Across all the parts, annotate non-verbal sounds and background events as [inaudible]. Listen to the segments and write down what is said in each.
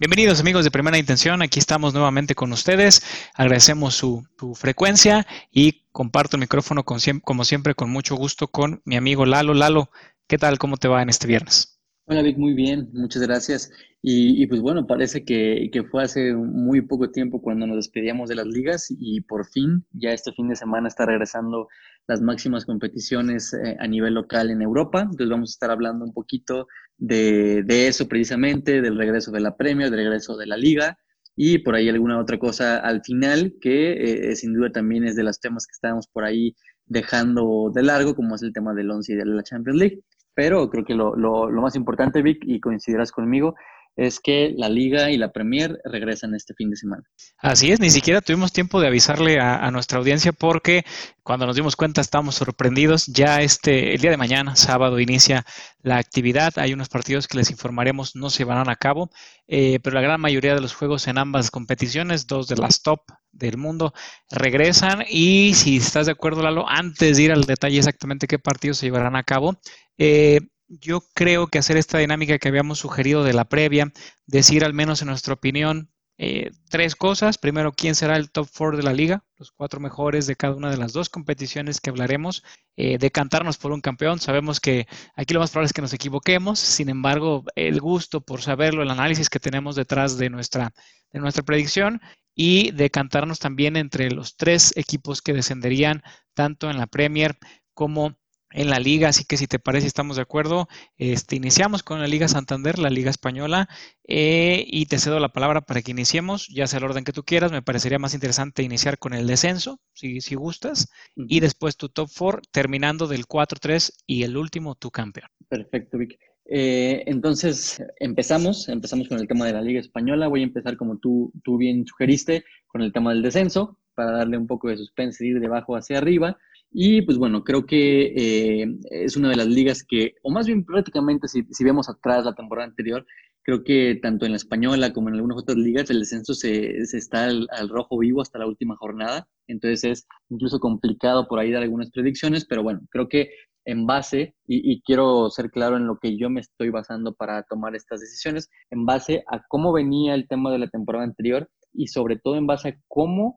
Bienvenidos amigos de Primera Intención, aquí estamos nuevamente con ustedes, agradecemos su, frecuencia y comparto el micrófono como siempre con mucho gusto con mi amigo Lalo. Lalo, ¿qué tal? ¿Cómo te va en este viernes? Hola Vic, muy bien, muchas gracias. Y, pues bueno, parece que, fue hace muy poco tiempo cuando nos despedíamos de las ligas y por fin, ya este fin de semana está regresando las máximas competiciones eh, a nivel local en Europa. Entonces vamos a estar hablando un poquito de, eso precisamente, del regreso de la Premier, del regreso de la liga y por ahí alguna otra cosa al final que eh, sin duda también es de los temas que estábamos por ahí dejando de largo, como es el tema del 11 y de la Champions League. Pero creo que lo, lo, lo más importante, Vic, y coincidirás conmigo, es que la Liga y la Premier regresan este fin de semana. Así es, ni siquiera tuvimos tiempo de avisarle a, nuestra audiencia porque cuando nos dimos cuenta estábamos sorprendidos. Ya este, el día de mañana, sábado, inicia la actividad. Hay unos partidos que les informaremos no se van a cabo, eh, pero la gran mayoría de los juegos en ambas competiciones, dos de las top del mundo, regresan. Y si estás de acuerdo, Lalo, antes de ir al detalle exactamente qué partidos se llevarán a cabo, eh, yo creo que hacer esta dinámica que habíamos sugerido de la previa, decir al menos en nuestra opinión eh, tres cosas. Primero, quién será el top four de la liga, los cuatro mejores de cada una de las dos competiciones que hablaremos, eh, decantarnos por un campeón. Sabemos que aquí lo más probable es que nos equivoquemos, sin embargo, el gusto por saberlo, el análisis que tenemos detrás de nuestra, de nuestra predicción y decantarnos también entre los tres equipos que descenderían tanto en la Premier como en la liga, así que si te parece, estamos de acuerdo. Este, iniciamos con la Liga Santander, la Liga Española, eh, y te cedo la palabra para que iniciemos, ya sea el orden que tú quieras. Me parecería más interesante iniciar con el descenso, si, si gustas, y después tu top 4, terminando del 4-3 y el último, tu campeón. Perfecto, Vic. Eh, entonces, empezamos, empezamos con el tema de la Liga Española. Voy a empezar como tú, tú bien sugeriste, con el tema del descenso, para darle un poco de suspense, ir de abajo hacia arriba. Y pues bueno, creo que eh, es una de las ligas que, o más bien prácticamente si, si, vemos atrás la temporada anterior, creo que tanto en la española como en algunas otras ligas el descenso se, se está al, rojo vivo hasta la última jornada. Entonces es incluso complicado por ahí dar algunas predicciones, pero bueno, creo que en base, y, y, quiero ser claro en lo que yo me estoy basando para tomar estas decisiones, en base a cómo venía el tema de la temporada anterior y sobre todo en base a cómo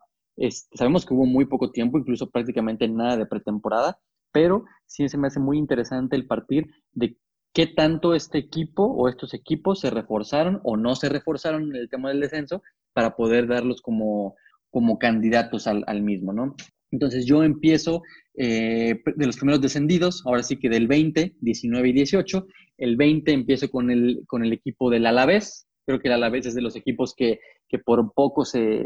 sabemos que hubo muy poco tiempo, incluso prácticamente nada de pretemporada, pero sí se me hace muy interesante el partir de qué tanto este equipo o estos equipos se reforzaron o no se reforzaron en el tema del descenso para poder darlos como, como candidatos al, mismo, ¿no? Entonces yo empiezo eh, de los primeros descendidos, ahora sí que del 20, 19 y 18. El 20 empiezo con el, con el equipo del Alavés. Creo que el Alavés es de los equipos que que por poco se,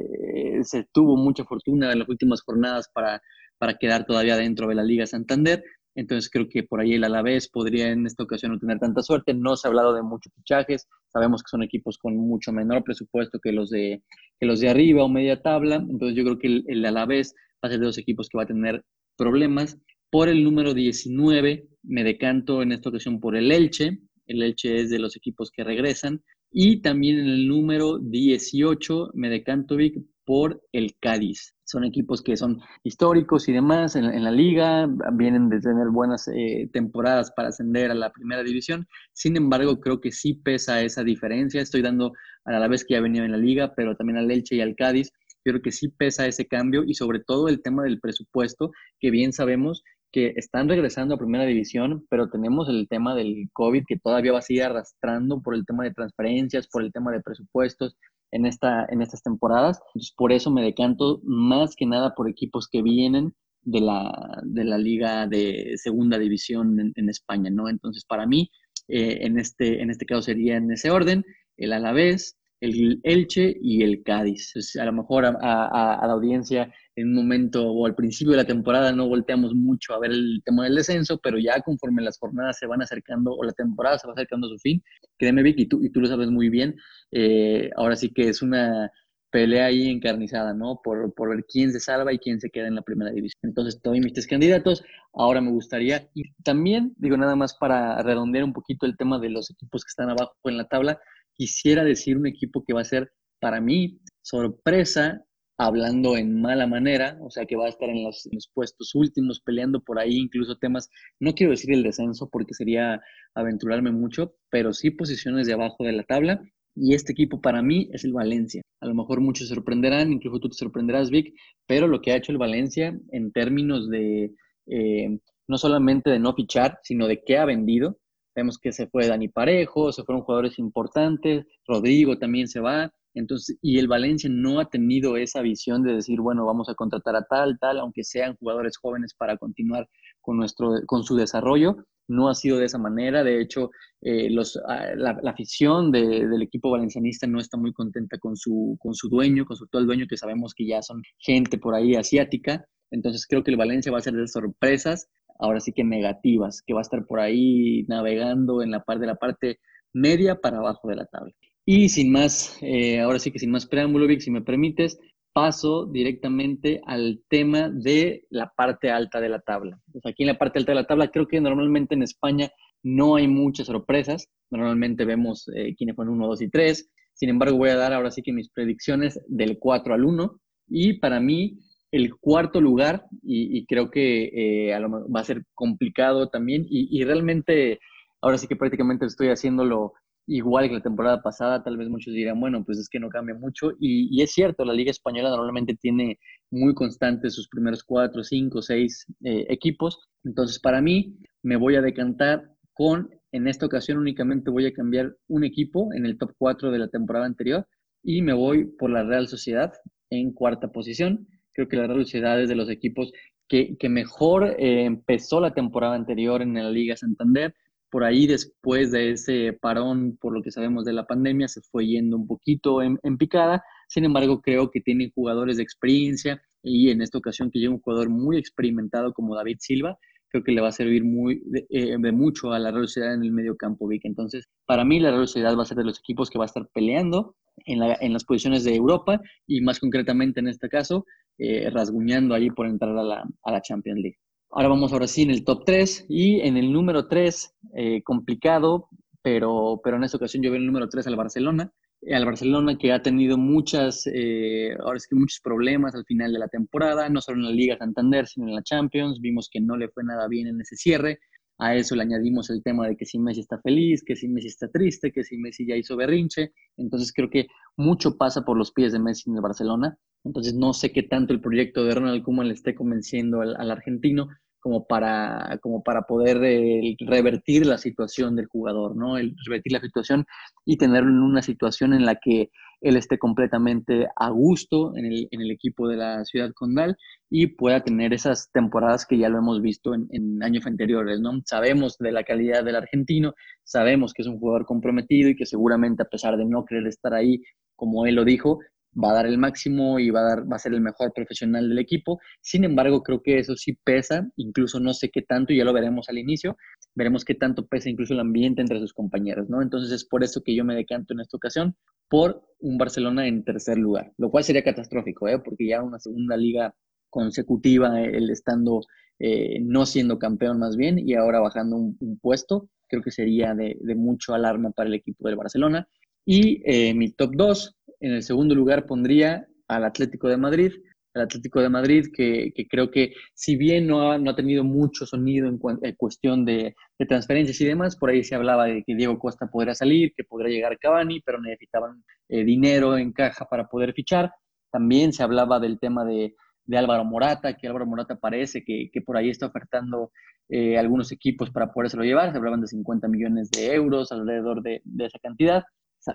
se, tuvo mucha fortuna en las últimas jornadas para, para quedar todavía dentro de la Liga Santander. Entonces creo que por ahí el Alavés podría en esta ocasión no tener tanta suerte. No se ha hablado de muchos fichajes. Sabemos que son equipos con mucho menor presupuesto que los de, que los de arriba o media tabla. Entonces yo creo que el, el Alavés va a ser de los equipos que va a tener problemas. Por el número 19 me decanto en esta ocasión por el Elche. El Elche es de los equipos que regresan. Y también en el número 18 me decanto por el Cádiz. Son equipos que son históricos y demás en, la liga, vienen de tener buenas eh, temporadas para ascender a la primera división. Sin embargo, creo que sí pesa esa diferencia. Estoy dando a la vez que ya venía en la liga, pero también al Elche y al Cádiz. Creo que sí pesa ese cambio y sobre todo el tema del presupuesto, que bien sabemos que están regresando a primera división, pero tenemos el tema del COVID que todavía va a seguir arrastrando por el tema de transferencias, por el tema de presupuestos en, esta, en estas temporadas. por eso me decanto más que nada por equipos que vienen de la, de la liga de segunda división en, España, ¿no? Entonces, para mí, eh, en, este, en este caso sería en ese orden, el Alavés, el Elche y el Cádiz. a lo mejor a, la audiencia en un momento o al principio de la temporada no volteamos mucho a ver el tema del descenso, pero ya conforme las jornadas se van acercando o la temporada se va acercando a su fin, créeme Vic, y tú, y tú lo sabes muy bien, eh, ahora sí que es una pelea ahí encarnizada, ¿no? Por, por, ver quién se salva y quién se queda en la primera división. Entonces, todos mis tres candidatos. Ahora me gustaría, y también, digo nada más para redondear un poquito el tema de los equipos que están abajo en la tabla, quisiera decir un equipo que va a ser para mí sorpresa hablando en mala manera, o sea que va a estar en los, puestos últimos, peleando por ahí incluso temas, no quiero decir el descenso porque sería aventurarme mucho, pero sí posiciones de abajo de la tabla, Y este equipo para mí es el Valencia. A lo mejor muchos sorprenderán, incluso tú te sorprenderás, Vic, pero lo que ha hecho el Valencia en términos de eh, no solamente de no fichar, sino de qué ha vendido. Vemos que se fue Dani Parejo, se fueron jugadores importantes, Rodrigo también se va. Entonces, y el Valencia no ha tenido esa visión de decir, bueno, vamos a contratar a tal, tal, aunque sean jugadores jóvenes para continuar con, nuestro, con su desarrollo. No ha sido de esa manera. De hecho, eh, los, ah, la, afición del equipo valencianista no está muy contenta con su, con su dueño, con su actual dueño, que sabemos que ya son gente por ahí asiática. Entonces creo que el Valencia va a ser de sorpresas, ahora sí que negativas, que va a estar por ahí navegando en la parte de la parte media para abajo de la tabla. Y sin más, eh, ahora sí que sin más preámbulo, Vic, si me permites, paso directamente al tema de la parte alta de la tabla. Pues aquí en la parte alta de la tabla, creo que normalmente en España no hay muchas sorpresas. Normalmente vemos eh, quiénes fueron 1, 2 y 3. Sin embargo, voy a dar ahora sí que mis predicciones del 4 al 1. Y para mí, el cuarto lugar, y, creo que eh, va a ser complicado también, y, realmente ahora sí que prácticamente estoy haciéndolo igual que la temporada pasada, tal vez muchos dirán, bueno, pues es que no cambia mucho. Y, es cierto, la Liga Española normalmente tiene muy constantes sus primeros cuatro, cinco, seis eh, equipos. Entonces, para mí, me voy a decantar con, en esta ocasión únicamente voy a cambiar un equipo en el top 4 de la temporada anterior y me voy por la Real Sociedad en cuarta posición. Creo que la Real es de los equipos que, mejor eh, empezó la temporada anterior en la Liga Santander por ahí después de ese parón, por lo que sabemos de la pandemia, se fue yendo un poquito en, picada. Sin embargo, creo que tienen jugadores de experiencia y en esta ocasión que llega un jugador muy experimentado como David Silva, creo que le va a servir muy de, eh, mucho a la Real Sociedad en el medio campo, Vic. Entonces, para mí la Real Sociedad va a ser de los equipos que va a estar peleando en, las posiciones de Europa y más concretamente en este caso, eh, rasguñando ahí por entrar a la, Champions League. Ahora vamos ahora sí en el top 3 y en el número 3, eh, complicado, pero, pero en esta ocasión yo veo el número 3 al Barcelona. Al Barcelona que ha tenido muchas, eh, ahora es que muchos problemas al final de la temporada, no solo en la Liga Santander, sino en la Champions. Vimos que no le fue nada bien en ese cierre. A eso le añadimos el tema de que si Messi está feliz, que si Messi está triste, que si Messi ya hizo berrinche. Entonces creo que mucho pasa por los pies de Messi en el Barcelona. Entonces no sé qué tanto el proyecto de Ronald Koeman le esté convenciendo al argentino, como para, como para poder eh, revertir la situación del jugador, ¿no? El revertir la situación y tenerlo en una situación en la que él esté completamente a gusto en el, en el equipo de la ciudad condal y pueda tener esas temporadas que ya lo hemos visto en, en, años anteriores, ¿no? Sabemos de la calidad del argentino, sabemos que es un jugador comprometido y que seguramente a pesar de no querer estar ahí, como él lo dijo, va a dar el máximo y va a, dar, va a ser el mejor profesional del equipo. Sin embargo, creo que eso sí pesa, incluso no sé qué tanto, ya lo veremos al inicio, veremos qué tanto pesa incluso el ambiente entre sus compañeros, ¿no? Entonces es por eso que yo me decanto en esta ocasión por un Barcelona en tercer lugar, lo cual sería catastrófico, ¿eh? Porque ya una segunda liga consecutiva, el estando eh, no siendo campeón más bien y ahora bajando un, puesto, creo que sería de, mucho alarma para el equipo del Barcelona. Y eh, mi top 2, en el segundo lugar pondría al Atlético de Madrid, el Atlético de Madrid, que, creo que si bien no ha, no ha tenido mucho sonido en, cuestión de, transferencias y demás, por ahí se hablaba de que Diego Costa podría salir, que podría llegar Cavani, pero necesitaban eh, dinero en caja para poder fichar. También se hablaba del tema de, Álvaro Morata, que Álvaro Morata parece que, por ahí está ofertando eh, algunos equipos para podérselo llevar. Se hablaban de 50 millones de euros, alrededor de esa cantidad.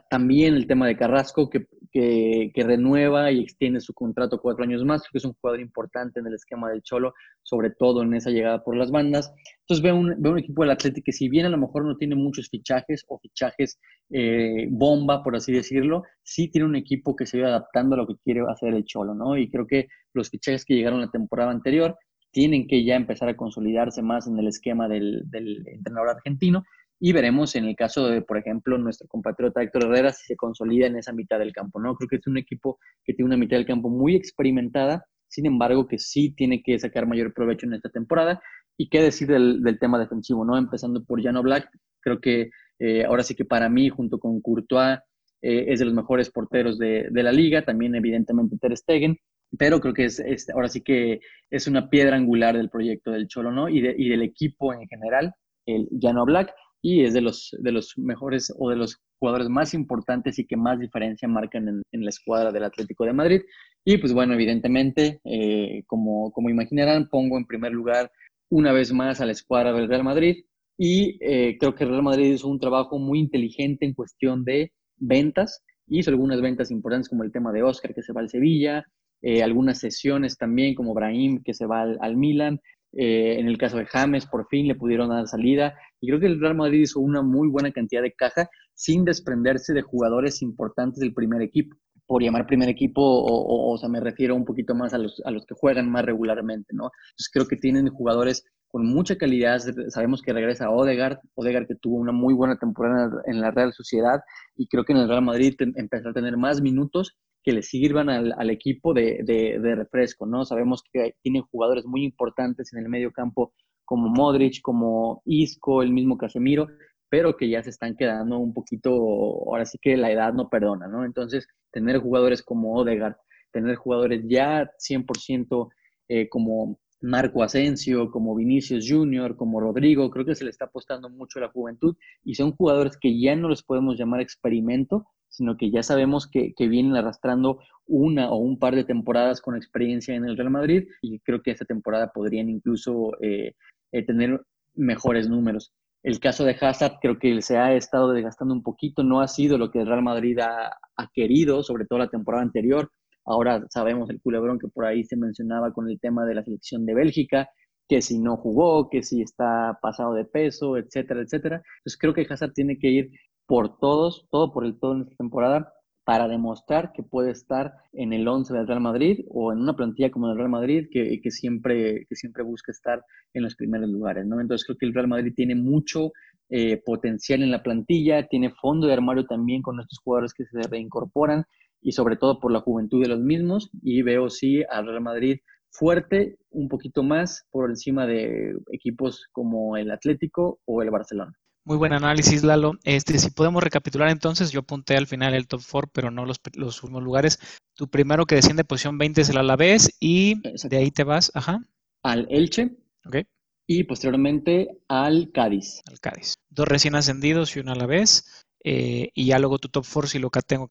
También el tema de Carrasco, que, que, renueva y extiende su contrato cuatro años más, que es un jugador importante en el esquema del Cholo, sobre todo en esa llegada por las bandas. Entonces veo un, veo un equipo del Atlético que si bien a lo mejor no tiene muchos fichajes o fichajes eh, bomba, por así decirlo, sí tiene un equipo que se va adaptando a lo que quiere hacer el Cholo, ¿no? Y creo que los fichajes que llegaron la temporada anterior tienen que ya empezar a consolidarse más en el esquema del, del entrenador argentino y veremos en el caso de, por ejemplo, nuestro compatriota Héctor Herrera si se consolida en esa mitad del campo, ¿no? Creo que es un equipo que tiene una mitad del campo muy experimentada, sin embargo, que sí tiene que sacar mayor provecho en esta temporada. Y qué decir del, tema defensivo, ¿no? Empezando por Jano Black, creo que eh, ahora sí que para mí, junto con Courtois, eh, es de los mejores porteros de, la liga, también evidentemente Ter Stegen, pero creo que es, ahora sí que es una piedra angular del proyecto del Cholo, ¿no? Y, y del equipo en general, el Jano Black y es de los, de los mejores o de los jugadores más importantes y que más diferencia marcan en, la escuadra del Atlético de Madrid. Y pues bueno, evidentemente, eh, como, como imaginarán, pongo en primer lugar una vez más a la escuadra del Real Madrid y eh, creo que el Real Madrid hizo un trabajo muy inteligente en cuestión de ventas. Hizo algunas ventas importantes como el tema de Oscar que se va al Sevilla, eh, algunas sesiones también como Brahim que se va al, Milan. En el caso de James, por fin le pudieron dar salida. Y creo que el Real Madrid hizo una muy buena cantidad de caja sin desprenderse de jugadores importantes del primer equipo. Por llamar primer equipo, o, sea, me refiero un poquito más a los, a los que juegan más regularmente, ¿no? Entonces creo que tienen jugadores con mucha calidad. Sabemos que regresa Odegaard, Odegaard que tuvo una muy buena temporada en la Real Sociedad y creo que en el Real Madrid empezó a tener más minutos que le sirvan al, equipo de, de, refresco, ¿no? Sabemos que tienen jugadores muy importantes en el medio campo como Modric, como Isco, el mismo Casemiro, pero que ya se están quedando un poquito, ahora sí que la edad no perdona, ¿no? Entonces, tener jugadores como Odegaard, tener jugadores ya 100% eh, como Marco Asensio, como Vinicius Junior, como Rodrigo, creo que se le está apostando mucho a la juventud y son jugadores que ya no los podemos llamar experimento, sino que ya sabemos que, vienen arrastrando una o un par de temporadas con experiencia en el Real Madrid y creo que esta temporada podrían incluso eh, eh, tener mejores números. El caso de Hazard creo que se ha estado desgastando un poquito, no ha sido lo que el Real Madrid ha, querido, sobre todo la temporada anterior. Ahora sabemos el culebrón que por ahí se mencionaba con el tema de la selección de Bélgica, que si no jugó, que si está pasado de peso, etcétera, etcétera. Entonces creo que Hazard tiene que ir por todos, todo por el todo en esta temporada, para demostrar que puede estar en el 11 del Real Madrid o en una plantilla como el Real Madrid que, que, siempre, que siempre busca estar en los primeros lugares, ¿no? Entonces creo que el Real Madrid tiene mucho eh, potencial en la plantilla, tiene fondo de armario también con estos jugadores que se reincorporan y sobre todo por la juventud de los mismos y veo sí al Real Madrid fuerte, un poquito más por encima de equipos como el Atlético o el Barcelona. Muy buen análisis, Lalo. Este, si podemos recapitular entonces, yo apunté al final el top 4, pero no los, los últimos lugares. Tu primero que desciende posición 20 es el Alavés y de ahí te vas, ajá. Al Elche. Ok. Y posteriormente al Cádiz. Al Cádiz. Dos recién ascendidos y un Alavés. Eh, y ya luego tu top 4, si lo que tengo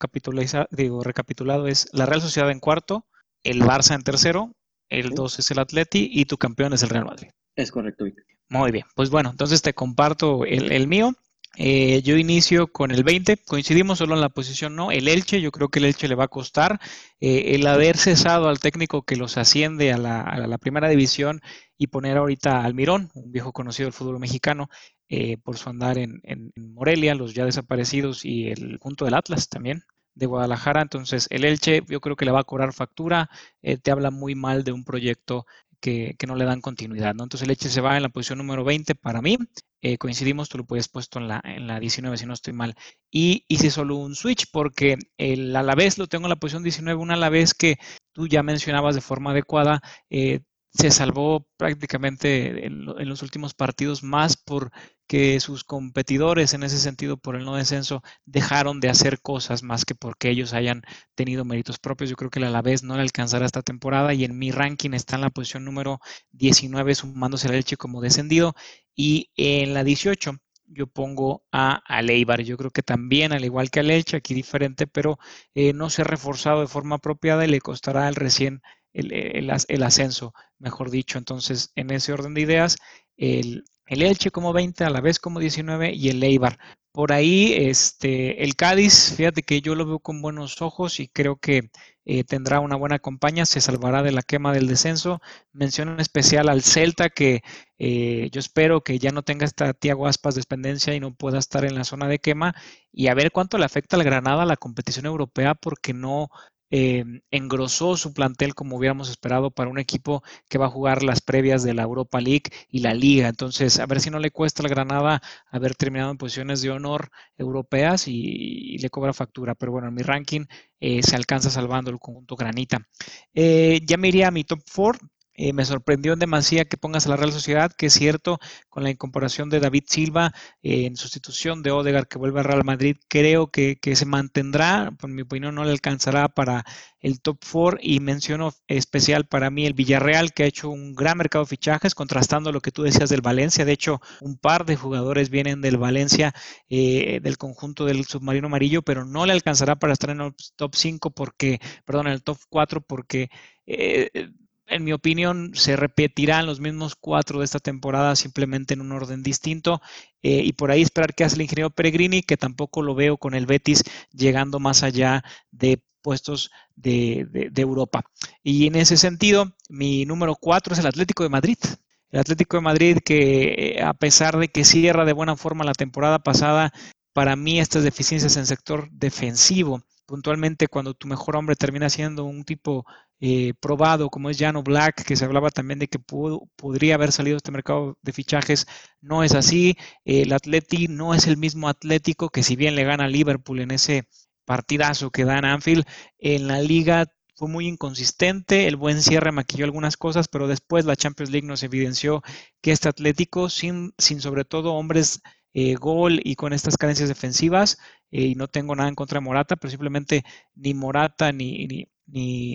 digo, recapitulado, es la Real Sociedad en cuarto, el Barça en tercero, el 2 es el Atleti y tu campeón es el Real Madrid. Es correcto, Muy bien, pues bueno, entonces te comparto el, mío. Eh, yo inicio con el 20, coincidimos solo en la posición no, el Elche, yo creo que el Elche le va a costar. Eh, el haber cesado al técnico que los asciende a la, primera división y poner ahorita al Mirón, un viejo conocido del fútbol mexicano, eh, por su andar en, en, Morelia, los ya desaparecidos y el punto del Atlas también de Guadalajara. Entonces, el Elche yo creo que le va a cobrar factura, te habla muy mal de un proyecto que, no le dan continuidad. ¿no? Entonces Leche se va en la posición número 20 para mí. Eh, coincidimos, tú lo puedes puesto en la, en la 19 si no estoy mal. Y hice solo un switch porque el Alavés lo tengo en la posición 19, un Alavés que tú ya mencionabas de forma adecuada, eh, se salvó prácticamente en, los últimos partidos más porque sus competidores en ese sentido por el no descenso dejaron de hacer cosas más que porque ellos hayan tenido méritos propios. Yo creo que el Alavés no le alcanzará esta temporada y en mi ranking está en la posición número 19 sumándose la leche como descendido y en la 18 yo pongo a Aleibar. Yo creo que también, al igual que a Leche, aquí diferente, pero eh, no se ha reforzado de forma apropiada y le costará el recién el, ascenso, mejor dicho. Entonces, en ese orden de ideas, el, Elche como 20, a la vez como 19 y el Eibar. Por ahí, este, el Cádiz, fíjate que yo lo veo con buenos ojos y creo que eh, tendrá una buena compañía, se salvará de la quema del descenso. Mención en especial al Celta, que eh, yo espero que ya no tenga esta Tiago Aspas dependencia y no pueda estar en la zona de quema y a ver cuánto le afecta al Granada la competición europea porque no eh, engrosó su plantel como hubiéramos esperado para un equipo que va a jugar las previas de la Europa League y la Liga. Entonces, a ver si no le cuesta al Granada haber terminado en posiciones de honor europeas y, le cobra factura. Pero bueno, en mi ranking eh, se alcanza salvando el conjunto Granita. Eh, ya me iría a mi top 4. Eh, me sorprendió en demasía que pongas a la Real Sociedad, que es cierto, con la incorporación de David Silva eh, en sustitución de Odegar que vuelve a Real Madrid, creo que, se mantendrá, por mi opinión no le alcanzará para el top 4 y menciono especial para mí el Villarreal, que ha hecho un gran mercado de fichajes, contrastando lo que tú decías del Valencia. De hecho, un par de jugadores vienen del Valencia, eh, del conjunto del submarino amarillo, pero no le alcanzará para estar en el top 5 porque, perdón, en el top 4 porque en mi opinión, se repetirán los mismos cuatro de esta temporada simplemente en un orden distinto. Eh, y por ahí esperar que hace el ingeniero Peregrini, que tampoco lo veo con el Betis llegando más allá de puestos de, Europa. Y en ese sentido, mi número cuatro es el Atlético de Madrid. El Atlético de Madrid que eh, a pesar de que cierra de buena forma la temporada pasada, para mí estas deficiencias en sector defensivo, puntualmente cuando tu mejor hombre termina siendo un tipo eh, probado como es Jano Black, que se hablaba también de que podría haber salido este mercado de fichajes, no es así. el Atleti no es el mismo Atlético que si bien le gana a Liverpool en ese partidazo que da en Anfield, en la liga fue muy inconsistente, el buen cierre maquilló algunas cosas, pero después la Champions League nos evidenció que este Atlético, sin, sin sobre todo hombres eh, gol y con estas cadencias defensivas, eh, y no tengo nada en contra de Morata, pero simplemente ni Morata ni, ni,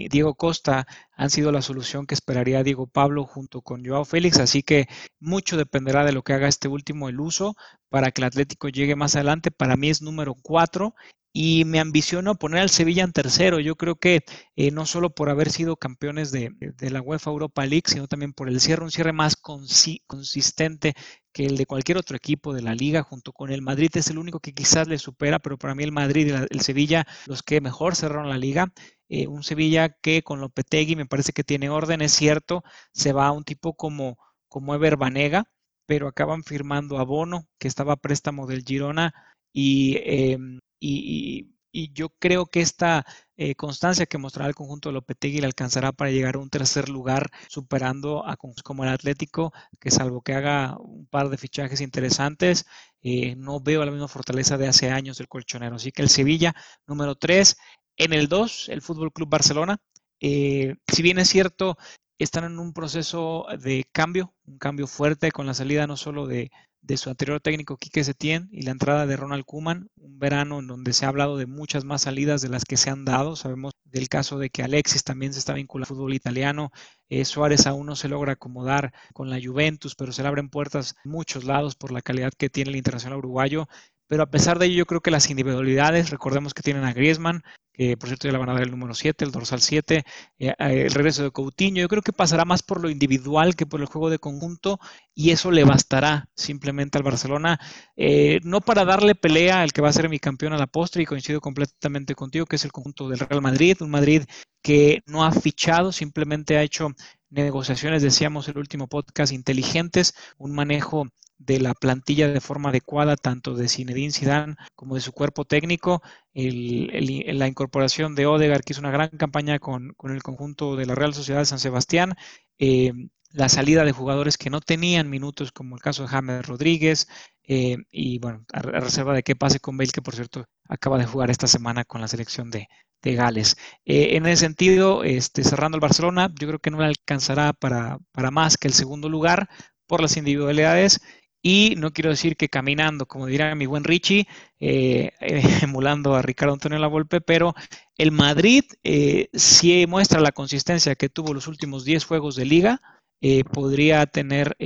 Diego Costa han sido la solución que esperaría Diego Pablo junto con Joao Félix, así que mucho dependerá de lo que haga este último el uso para que el Atlético llegue más adelante. Para mí es número cuatro y me ambiciono poner al Sevilla en tercero. Yo creo que eh, no solo por haber sido campeones de, la UEFA Europa League, sino también por el cierre, un cierre más consistente que el de cualquier otro equipo de la liga, junto con el Madrid es el único que quizás le supera, pero para mí el Madrid y el Sevilla, los que mejor cerraron la liga. Eh, un Sevilla que con Lopetegui me parece que tiene orden, es cierto, se va a un tipo como, como Ever Banega, pero acaban firmando a Bono, que estaba a préstamo del Girona, y em, y, yo creo que esta eh, constancia que mostrará el conjunto de Lopetegui le alcanzará para llegar a un tercer lugar, superando a como el Atlético, que salvo que haga un par de fichajes interesantes, eh, no veo la misma fortaleza de hace años del colchonero. Así que el Sevilla, número 3. En el 2, el Fútbol Club Barcelona. Eh, si bien es cierto, están en un proceso de cambio, un cambio fuerte con la salida no solo de, de su anterior técnico Quique Setién y la entrada de Ronald Kuman, un verano en donde se ha hablado de muchas más salidas de las que se han dado. Sabemos del caso de que Alexis también se está vinculando al fútbol italiano, eh, Suárez aún no se logra acomodar con la Juventus, pero se le abren puertas en muchos lados por la calidad que tiene el internacional uruguayo. Pero a pesar de ello, yo creo que las individualidades, recordemos que tienen a Griezmann, que por cierto ya le van a dar el número 7, el dorsal 7, eh, eh, el regreso de Coutinho, yo creo que pasará más por lo individual que por el juego de conjunto y eso le bastará simplemente al Barcelona, eh, no para darle pelea al que va a ser mi campeón a la postre y coincido completamente contigo, que es el conjunto del Real Madrid, un Madrid que no ha fichado, simplemente ha hecho negociaciones, decíamos el último podcast, inteligentes, un manejo de la plantilla de forma adecuada, tanto de Zinedine Zidane como de su cuerpo técnico, la incorporación de Odegar, que hizo una gran campaña con, el conjunto de la Real Sociedad de San Sebastián, eh, la salida de jugadores que no tenían minutos, como el caso de James Rodríguez, eh, y bueno, a, reserva de qué pase con Bale, que por cierto acaba de jugar esta semana con la selección de, Gales. Eh, en ese sentido, este, cerrando el Barcelona, yo creo que no le alcanzará para, para más que el segundo lugar por las individualidades y no quiero decir que caminando, como dirá mi buen Richie, eh, [laughs] emulando a Ricardo Antonio Lavolpe, pero el Madrid eh, si muestra la consistencia que tuvo los últimos 10 juegos de liga, eh, podría tener,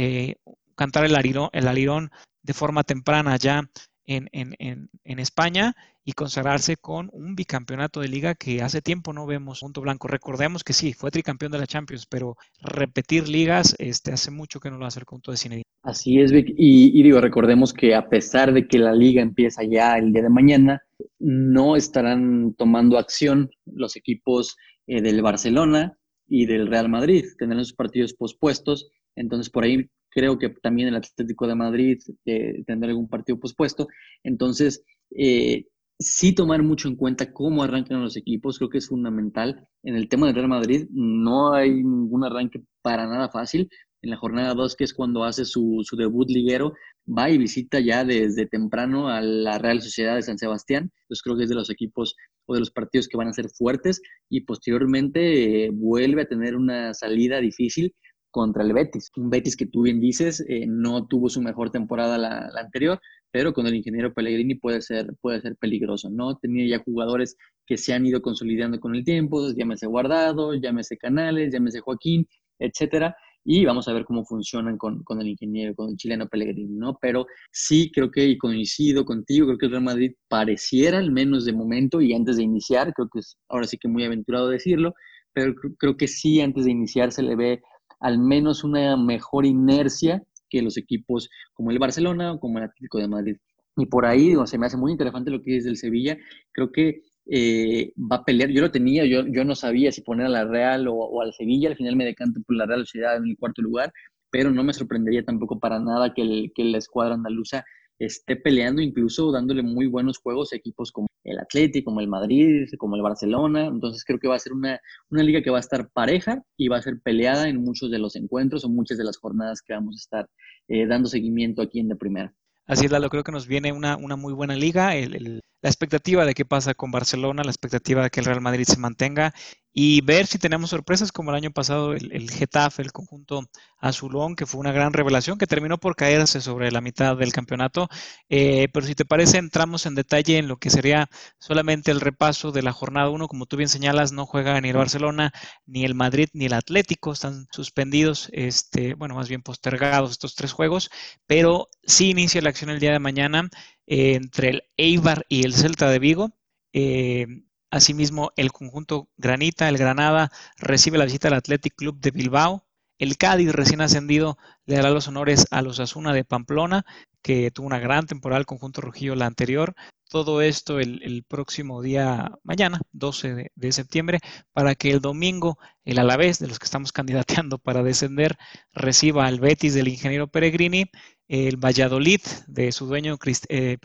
cantar el alirón, el alirón de forma temprana ya en, en, en, en España y consagrarse con un bicampeonato de liga que hace tiempo no vemos punto blanco. Recordemos que sí, fue tricampeón de la Champions, pero repetir ligas este, hace mucho que no lo hace el conjunto de Zinedine. Así es, Vic. Y, digo, recordemos que a pesar de que la liga empieza ya el día de mañana, no estarán tomando acción los equipos eh, del Barcelona y del Real Madrid. Tendrán sus partidos pospuestos. Entonces, por ahí creo que también el Atlético de Madrid eh, tendrá algún partido pospuesto. Entonces, eh, sí tomar mucho en cuenta cómo arrancan los equipos, creo que es fundamental. En el tema del Real Madrid no hay ningún arranque para nada fácil. En la jornada 2, que es cuando hace su, su, debut liguero, va y visita ya desde temprano a la Real Sociedad de San Sebastián. Entonces creo que es de los equipos o de los partidos que van a ser fuertes y posteriormente eh, vuelve a tener una salida difícil contra el Betis. Un Betis que tú bien dices, eh, no tuvo su mejor temporada la, anterior, pero con el ingeniero Pellegrini puede ser, puede ser peligroso, ¿no? Tenía ya jugadores que se han ido consolidando con el tiempo, llámese Guardado, llámese Canales, llámese Joaquín, etcétera, y vamos a ver cómo funcionan con, con, el ingeniero, con el chileno Pellegrini, ¿no? Pero sí creo que, y coincido contigo, creo que el Real Madrid pareciera, al menos de momento, y antes de iniciar, creo que es ahora sí que muy aventurado decirlo, pero creo que sí, antes de iniciar se le ve al menos una mejor inercia que los equipos como el Barcelona o como el Atlético de Madrid. Y por ahí, se me hace muy interesante lo que es del Sevilla. Creo que eh, va a pelear. Yo lo tenía, yo, yo no sabía si poner a la Real o, al Sevilla. Al final me decanto por la Real Sociedad en el cuarto lugar, pero no me sorprendería tampoco para nada que, el, que la escuadra andaluza esté peleando, incluso dándole muy buenos juegos a equipos como el Atlético, como el Madrid, como el Barcelona. Entonces creo que va a ser una, una liga que va a estar pareja y va a ser peleada en muchos de los encuentros o muchas de las jornadas que vamos a estar eh, dando seguimiento aquí en de primera. Así es, Lalo, creo que nos viene una, una muy buena liga. el, la expectativa de qué pasa con Barcelona, la expectativa de que el Real Madrid se mantenga y ver si tenemos sorpresas como el año pasado el, Getafe, el conjunto azulón, que fue una gran revelación, que terminó por caerse sobre la mitad del campeonato. Eh, pero si te parece, entramos en detalle en lo que sería solamente el repaso de la jornada 1. Como tú bien señalas, no juega ni el Barcelona, ni el Madrid, ni el Atlético. Están suspendidos, este, bueno, más bien postergados estos tres juegos, pero sí inicia la acción el día de mañana entre el Eibar y el Celta de Vigo. Eh, Asimismo, el conjunto Granita, el Granada, recibe la visita del Athletic Club de Bilbao. El Cádiz, recién ascendido, le dará los honores a los Asuna de Pamplona, que tuvo una gran temporada el conjunto rojillo la anterior. Todo esto el, próximo día, mañana, 12 de, septiembre, para que el domingo el Alavés, de los que estamos [laughs] candidateando para descender, reciba al Betis del ingeniero Peregrini, el Valladolid de su dueño, eh,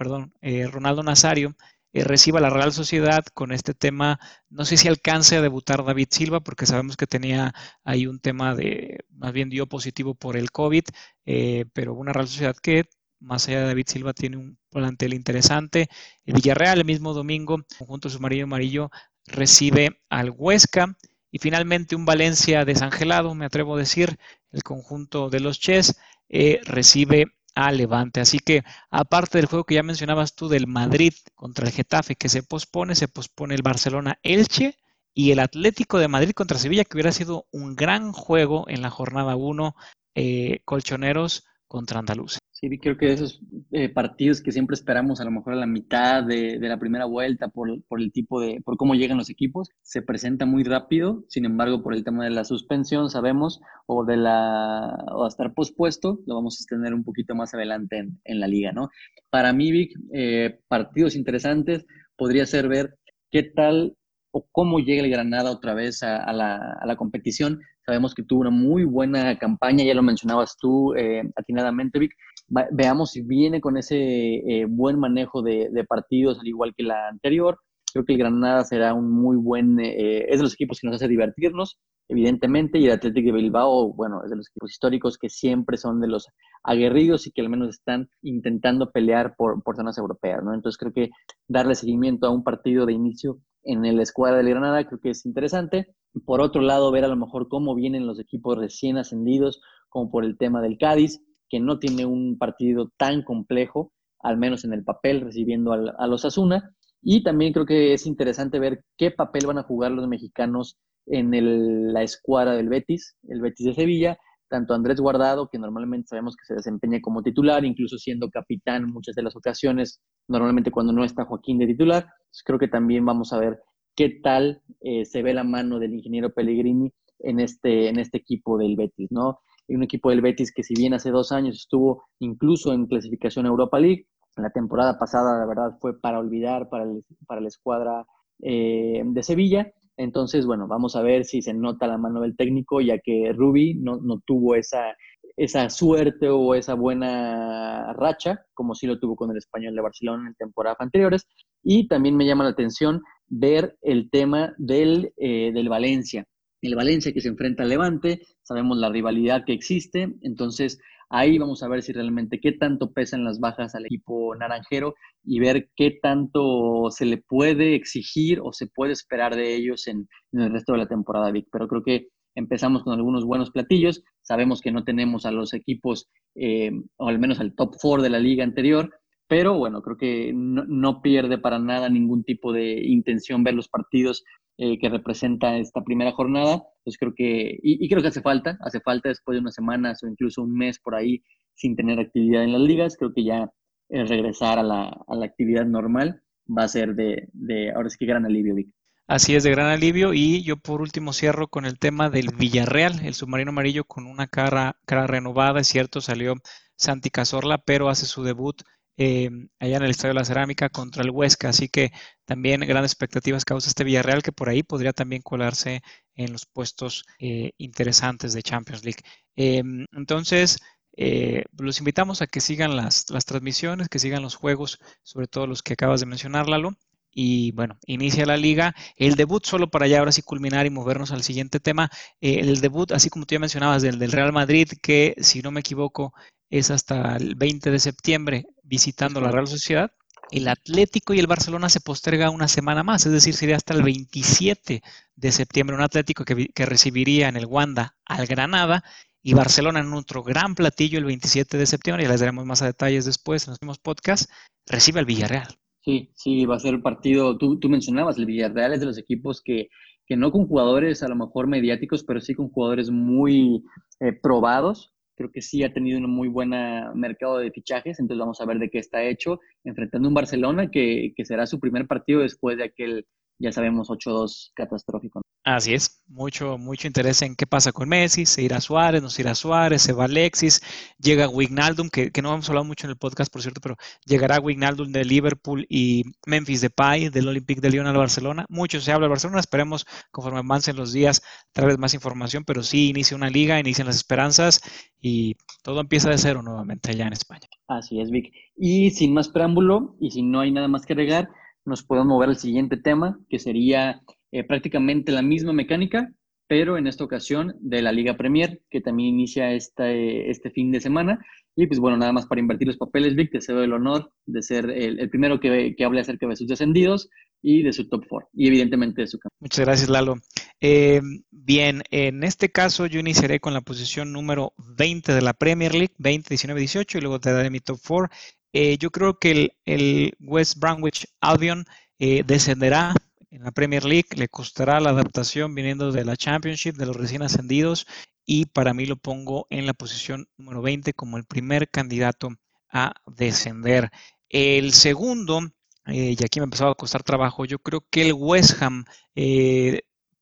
eh, Ronaldo Nazario, eh, reciba la Real Sociedad con este tema. No sé si alcance a debutar David Silva, porque sabemos que tenía ahí un tema de, más bien dio positivo por el COVID, eh, pero una Real Sociedad que, más allá de David Silva, tiene un plantel interesante. El Villarreal, el mismo domingo, conjunto submarino amarillo, recibe al Huesca. Y finalmente un Valencia desangelado, me atrevo a decir, el conjunto de los Ches, eh, recibe a Levante. Así que, aparte del juego que ya mencionabas tú del Madrid contra el Getafe, que se pospone, se pospone el Barcelona Elche y el Atlético de Madrid contra Sevilla, que hubiera sido un gran juego en la jornada 1, eh, colchoneros contra Andaluz. Sí, creo que esos eh, partidos que siempre esperamos a lo mejor a la mitad de, la primera vuelta por, el tipo de, por cómo llegan los equipos, se presenta muy rápido, sin embargo por el tema de la suspensión sabemos, o de la, o estar pospuesto, lo vamos a tener un poquito más adelante en, la liga, ¿no? Para mí, Vic, eh, partidos interesantes, podría ser ver qué tal o cómo llega el Granada otra vez a, la, a la competición. Sabemos que tuvo una muy buena campaña, ya lo mencionabas tú eh, atinadamente, Vic, veamos si viene con ese eh, buen manejo de, partidos, al igual que la anterior. Creo que el Granada será un muy buen, eh, es de los equipos que nos hace divertirnos, evidentemente, y el Atlético de Bilbao, bueno, es de los equipos históricos que siempre son de los aguerridos y que al menos están intentando pelear por, por zonas europeas, ¿no? Entonces creo que darle seguimiento a un partido de inicio en el escuadra del Granada creo que es interesante. Por otro lado, ver a lo mejor cómo vienen los equipos recién ascendidos, como por el tema del Cádiz, que no tiene un partido tan complejo, al menos en el papel, recibiendo a los Asuna. Y también creo que es interesante ver qué papel van a jugar los mexicanos en la escuadra del Betis, el Betis de Sevilla, tanto Andrés Guardado, que normalmente sabemos que se desempeña como titular, incluso siendo capitán muchas de las ocasiones, normalmente cuando no está Joaquín de titular. creo que también vamos a ver qué tal eh, se ve la mano del ingeniero Pellegrini en este, en este equipo del Betis, ¿no? Un equipo del Betis que si bien hace dos años estuvo incluso en clasificación Europa League, la temporada pasada la verdad fue para olvidar para, para la escuadra eh, de Sevilla. Entonces, bueno, vamos a ver si se nota la mano del técnico, ya que Rubi no, no tuvo esa, esa suerte o esa buena racha, como sí lo tuvo con el español de Barcelona en temporadas anteriores. Y también me llama la atención ver el tema del, eh, del Valencia el Valencia que se enfrenta al Levante, sabemos la rivalidad que existe, entonces ahí vamos a ver si realmente qué tanto pesan las bajas al equipo naranjero y ver qué tanto se le puede exigir o se puede esperar de ellos en, el resto de la temporada, Vic. Pero creo que empezamos con algunos buenos platillos, sabemos que no tenemos a los equipos, eh, o al menos al top four de la liga anterior, pero bueno, creo que no, pierde para nada ningún tipo de intención ver los partidos eh, que representa esta primera jornada. Pues creo que, y, creo que hace falta, hace falta después de unas semanas o incluso un mes por ahí sin tener actividad en las ligas, creo que ya regresar a la, a la, actividad normal va a ser de, de ahora sí que gran alivio, Vic. Así es, de gran alivio. Y yo por último cierro con el tema del Villarreal, el submarino amarillo con una cara, cara renovada, es cierto, salió Santi Cazorla, pero hace su debut eh, allá en el Estadio de la Cerámica contra el Huesca. Así que también grandes expectativas causa este Villarreal que por ahí podría también colarse en los puestos eh, interesantes de Champions League. Em, entonces, eh, los invitamos a que sigan las, las, transmisiones, que sigan los juegos, sobre todo los que acabas de mencionar, Lalo. Y bueno, inicia la liga. El debut, solo para ya ahora sí culminar y movernos al siguiente tema. el debut, así como tú ya mencionabas, del, del Real Madrid, que si no me equivoco, es hasta el 20 de septiembre visitando la Real Sociedad. El Atlético y el Barcelona se posterga una semana más, es decir, sería hasta el 27 de septiembre un Atlético que, recibiría en el Wanda al Granada y Barcelona en otro gran platillo el 27 de septiembre, ya les daremos más detalles después en los mismos podcasts, recibe al Villarreal. Sí, sí, va a ser el partido, tú, tú mencionabas, el Villarreal es de los equipos que, que no con jugadores a lo mejor mediáticos, pero sí con jugadores muy eh, probados, creo que sí ha tenido un muy buen mercado de fichajes, entonces vamos a ver de qué está hecho, enfrentando un Barcelona que, que será su primer partido después de aquel ya sabemos 8-2 catastrófico. Así es, mucho, mucho interés en qué pasa con Messi, se irá Suárez, no se irá Suárez, se va Alexis, llega Wignaldum, que, que no hemos hablado mucho en el podcast, por cierto, pero llegará Wignaldum de Liverpool y Memphis Depay del Olympique de Lyon al Barcelona. Mucho se habla de Barcelona, esperemos conforme avancen los días traer más información, pero sí inicia una liga, inician las esperanzas y todo empieza de cero nuevamente allá en España. Así es, Vic. Y sin más preámbulo, y si no hay nada más que agregar, nos podemos mover al siguiente tema, que sería eh, prácticamente la misma mecánica, pero en esta ocasión de la Liga Premier, que también inicia este, este fin de semana. Y pues bueno, nada más para invertir los papeles, Vic, te cedo el honor de ser el, primero que, que hable acerca de sus descendidos y de su top four, y evidentemente de su campo. Muchas gracias, Lalo. Eh, bien, en este caso yo iniciaré con la posición número 20 de la Premier League, 20, 19, 18, y luego te daré mi top four. Eh, yo creo que el, West Bromwich Albion eh, descenderá en la Premier League, le costará la adaptación viniendo de la Championship, de los recién ascendidos, y para mí lo pongo en la posición número 20 como el primer candidato a descender. El segundo, eh, y aquí me ha empezado a costar trabajo, yo creo que el West Ham,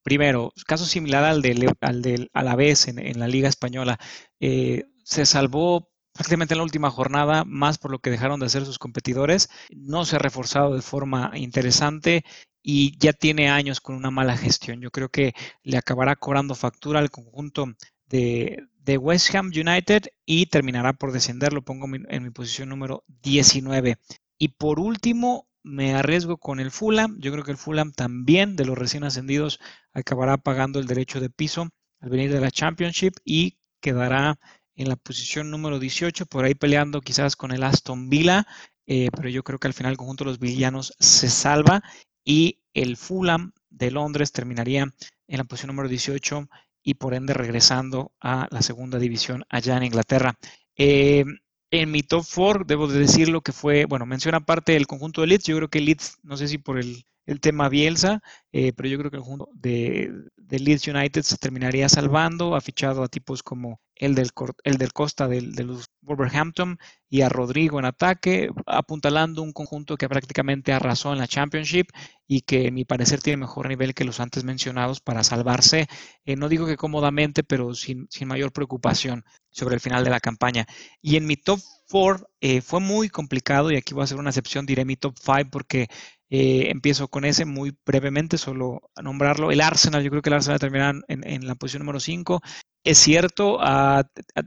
primero, caso similar al del, al del Alavés en, en la Liga Española, se salvó prácticamente en la última jornada, más por lo que dejaron de hacer sus competidores. No se ha reforzado de forma interesante y ya tiene años con una mala gestión. Yo creo que le acabará cobrando factura al conjunto de, West Ham United y terminará por descender. Lo pongo en mi posición número 19. Y por último, me arriesgo con el Fulham. Yo creo que el Fulham también de los recién ascendidos acabará pagando el derecho de piso al venir de la Championship y quedará en la posición número 18, por ahí peleando quizás con el Aston Villa, eh, pero yo creo que al final el conjunto de los villanos se salva y el Fulham de Londres terminaría en la posición número 18 y por ende regresando a la segunda división allá en Inglaterra. Eh, en mi top 4, debo de decirlo que fue, bueno, menciona aparte el conjunto de Leeds, yo creo que Leeds, no sé si por el el tema Bielsa, eh, pero yo creo que el conjunto de, Leeds United se terminaría salvando, ha fichado a tipos como el del, el del Costa del, de los Wolverhampton y a Rodrigo en ataque, apuntalando un conjunto que prácticamente arrasó en la Championship y que, en mi parecer, tiene mejor nivel que los antes mencionados para salvarse, eh, no digo que cómodamente, pero sin, sin, mayor preocupación sobre el final de la campaña. Y en mi top 4 eh, fue muy complicado, y aquí voy a hacer una excepción, diré mi top 5 porque eh, empiezo con ese muy brevemente, solo a nombrarlo. El Arsenal, yo creo que el Arsenal terminará en, en la posición número 5. Es cierto, ah,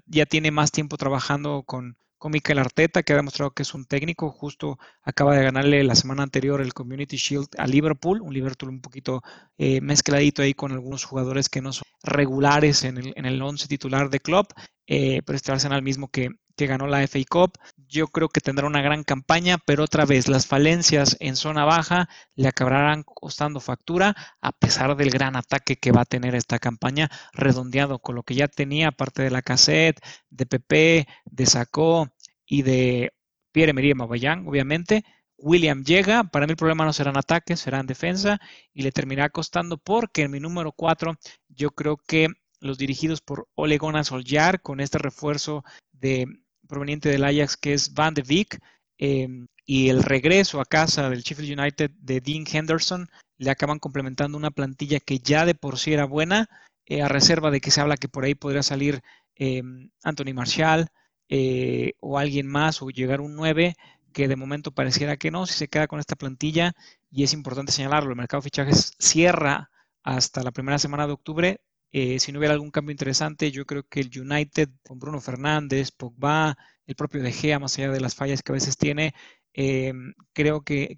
ya tiene más tiempo trabajando con, con Mikel Arteta, que ha demostrado que es un técnico. Justo acaba de ganarle la semana anterior el Community Shield a Liverpool, un Liverpool un poquito eh, mezcladito ahí con algunos jugadores que no son regulares en el, en el once titular de club. Eh, pero este Arsenal mismo que, que ganó la FA Cup. Yo creo que tendrá una gran campaña, pero otra vez las falencias en zona baja le acabarán costando factura, a pesar del gran ataque que va a tener esta campaña, redondeado con lo que ya tenía, aparte de la cassette, de Pepe, de Sacó y de Pierre-Emerick Maballán, obviamente. William llega, para mí el problema no será en ataque, será en defensa y le terminará costando porque en mi número 4 yo creo que los dirigidos por Ole Gunnar con este refuerzo de proveniente del Ajax que es Van de Beek em, y el regreso a casa del Sheffield United de Dean Henderson le acaban complementando una plantilla que ya de por sí era buena, eh, a reserva de que se habla que por ahí podría salir em, Anthony Marshall eh, o alguien más o llegar un 9 que de momento pareciera que no, si se queda con esta plantilla, y es importante señalarlo, el mercado de fichajes cierra hasta la primera semana de octubre, eh, si no hubiera algún cambio interesante, yo creo que el United con Bruno Fernández, Pogba, el propio De Gea, más allá de las fallas que a veces tiene, eh, creo que,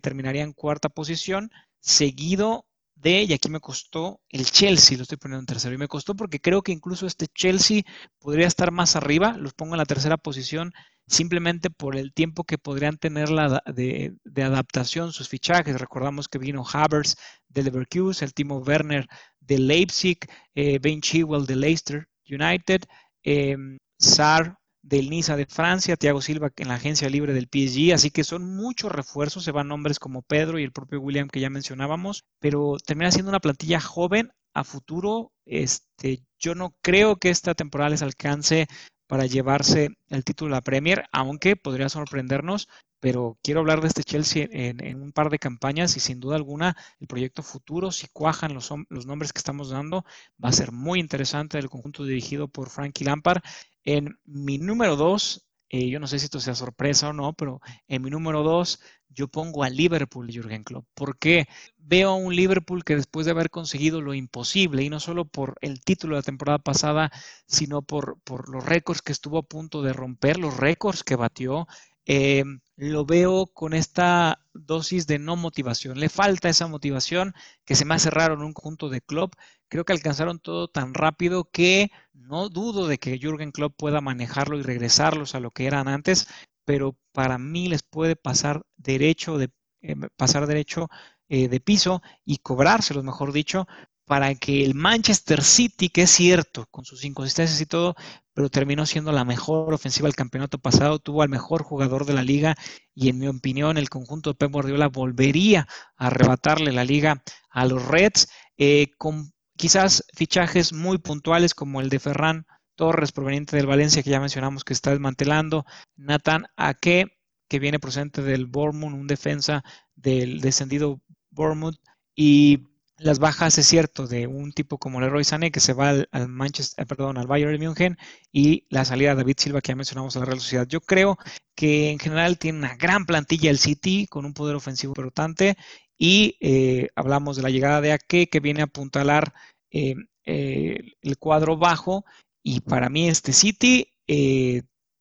terminaría en cuarta posición, seguido de, y aquí me costó el Chelsea, lo estoy poniendo en tercero, y me costó porque creo que incluso este Chelsea podría estar más arriba, los pongo en la tercera posición, simplemente por el tiempo que podrían tener la de, adaptación sus fichajes. Recordamos que vino Havertz de Leverkusen, el Timo Werner de Leipzig, eh, Ben Chilwell de Leicester United, eh, Sar del Niza de Francia, Thiago Silva en la agencia libre del PSG, así que son muchos refuerzos, se van nombres como Pedro y el propio William que ya mencionábamos, pero termina siendo una plantilla joven a futuro. Este, yo no creo que esta temporada les alcance para llevarse el título de la Premier, aunque podría sorprendernos, pero quiero hablar de este Chelsea en, un par de campañas y sin duda alguna el proyecto futuro, si cuajan los, los nombres que estamos dando, va a ser muy interesante el conjunto dirigido por Frankie Lampard. En mi número dos, eh, yo no sé si esto sea sorpresa o no, pero en mi número dos yo pongo a Liverpool, Jürgen Klopp. porque Veo a un Liverpool que después de haber conseguido lo imposible, y no solo por el título de la temporada pasada, sino por, por los récords que estuvo a punto de romper, los récords que batió, eh, lo veo con esta dosis de no motivación. Le falta esa motivación que se me hace raro en un conjunto de club. Creo que alcanzaron todo tan rápido que no dudo de que Jürgen Klopp pueda manejarlo y regresarlos a lo que eran antes, pero para mí les puede pasar derecho de eh, pasar derecho eh, de piso y cobrárselos, mejor dicho, para que el Manchester City, que es cierto, con sus inconsistencias y todo, pero terminó siendo la mejor ofensiva del campeonato pasado, tuvo al mejor jugador de la liga y en mi opinión el conjunto de Pep Guardiola volvería a arrebatarle la liga a los Reds eh, con quizás fichajes muy puntuales como el de Ferran Torres proveniente del Valencia que ya mencionamos que está desmantelando, Nathan Ake que viene procedente del Bournemouth, un defensa del descendido Bournemouth y las bajas, es cierto, de un tipo como Leroy Sané que se va al, Manchester, eh, perdón, al Bayern de München y la salida de David Silva que ya mencionamos a la Real Sociedad. Yo creo que en general tiene una gran plantilla el City con un poder ofensivo importante y eh, hablamos de la llegada de Ake que viene a apuntalar eh, el cuadro bajo y para mí este City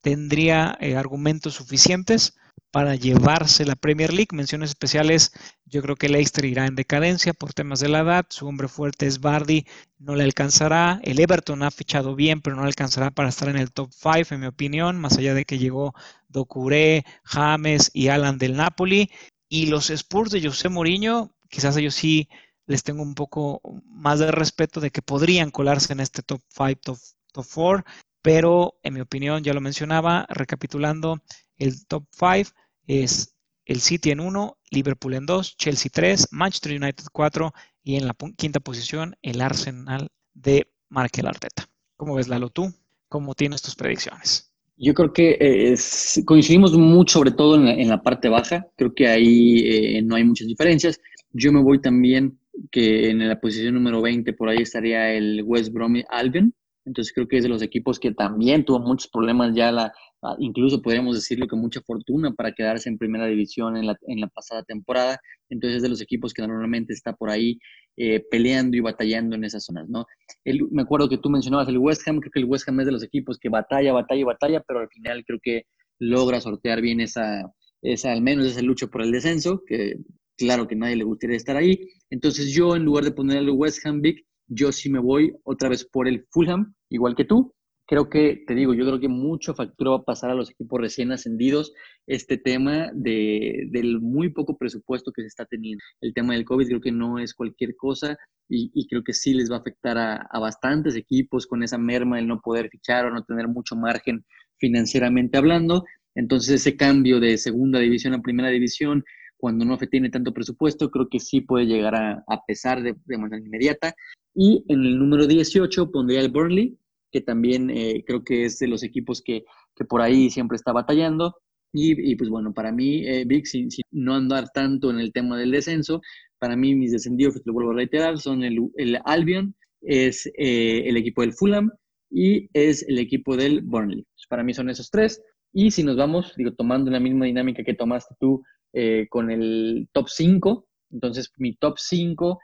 tendría argumentos suficientes para llevarse la Premier League. Menciones especiales, yo creo que Leicester irá en decadencia por temas de la edad. Su hombre fuerte es Bardi, no le alcanzará. El Everton ha fichado bien, pero no le alcanzará para estar en el top 5, en mi opinión, más allá de que llegó Docuré, James y Alan del Napoli. Y los Spurs de José Mourinho, quizás ellos sí les tengo un poco más de respeto de que podrían colarse en este top 5, top, top 4, pero en mi opinión, ya lo mencionaba, recapitulando, el top 5 es el City en 1, Liverpool en 2, Chelsea 3, Manchester United 4 y en la quinta posición el Arsenal de Markel Arteta. ¿Cómo ves, Lalo, tú? ¿Cómo tienes tus predicciones? Yo creo que eh, coincidimos mucho, sobre todo en la, parte baja. Creo que ahí eh, no hay muchas diferencias. Yo me voy también que en la posición número 20 por ahí estaría el West Bromwich Albion. Entonces creo que es de los equipos que también tuvo muchos problemas ya la, incluso podríamos decirlo con mucha fortuna para quedarse en primera división en la, en la pasada temporada. Entonces es de los equipos que normalmente está por ahí eh, peleando y batallando en esas zonas, ¿no? me acuerdo que tú mencionabas el West Ham, creo que el West Ham es de los equipos que batalla, batalla, batalla, pero al final creo que logra sortear bien esa, esa al menos esa lucha por el descenso, que claro que nadie le gustaría estar ahí. Entonces yo en lugar de poner el West Ham Big, yo sí me voy otra vez por el Fulham, igual que tú, creo que, te digo, yo creo que mucho factura va a pasar a los equipos recién ascendidos este tema de, del muy poco presupuesto que se está teniendo. El tema del COVID creo que no es cualquier cosa y, creo que sí les va a afectar a, a, bastantes equipos con esa merma el no poder fichar o no tener mucho margen financieramente hablando. Entonces ese cambio de segunda división a primera división, cuando no tiene tanto presupuesto, creo que sí puede llegar a, a pesar de, de manera inmediata. Y en el número 18 pondría el Burnley, que también eh, creo que es de los equipos que, que, por ahí siempre está batallando. Y, y pues bueno, para mí, eh, Vic, sin, no andar tanto en el tema del descenso, para mí mis descendidos, te lo vuelvo a reiterar, son el, el Albion, es eh, el equipo del Fulham y es el equipo del Burnley. Para mí son esos tres. Y si nos vamos, digo, tomando la misma dinámica que tomaste tú eh, con el top 5, entonces mi top 5,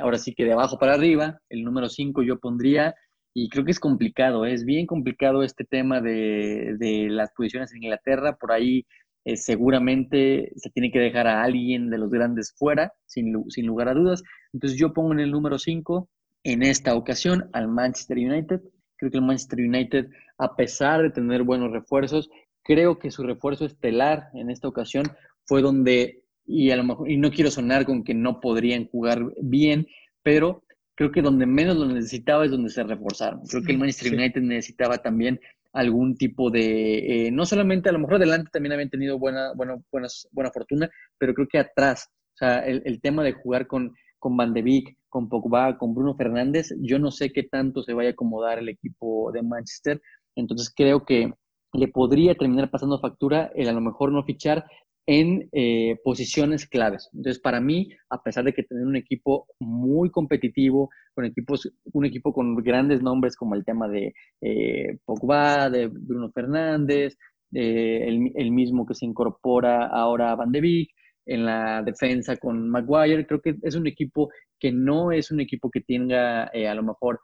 ahora sí que de abajo para arriba, el número 5 yo pondría y creo que es complicado, ¿eh? es bien complicado este tema de, de las posiciones en Inglaterra, por ahí eh, seguramente se tiene que dejar a alguien de los grandes fuera, sin, sin lugar a dudas. Entonces yo pongo en el número 5 en esta ocasión al Manchester United. Creo que el Manchester United, a pesar de tener buenos refuerzos, creo que su refuerzo estelar en esta ocasión fue donde, y a lo mejor, y no quiero sonar con que no podrían jugar bien, pero creo que donde menos lo necesitaba es donde se reforzaron. Creo que el Manchester United necesitaba también algún tipo de, eh, no solamente a lo mejor adelante también habían tenido buena, buena, buenas, buena fortuna, pero creo que atrás, o sea, el, el tema de jugar con, con Van de Beek, con Pogba, con Bruno Fernández, yo no sé qué tanto se vaya a acomodar el equipo de Manchester, entonces creo que le podría terminar pasando factura el a lo mejor no fichar en eh, posiciones claves. Entonces, para mí, a pesar de que tener un equipo muy competitivo, con equipos, un equipo con grandes nombres como el tema de eh, Pogba, de Bruno Fernández, el, mismo que se incorpora ahora a Van de Beek, en la defensa con Maguire, creo que es un equipo que no es un equipo que tenga eh, a lo mejor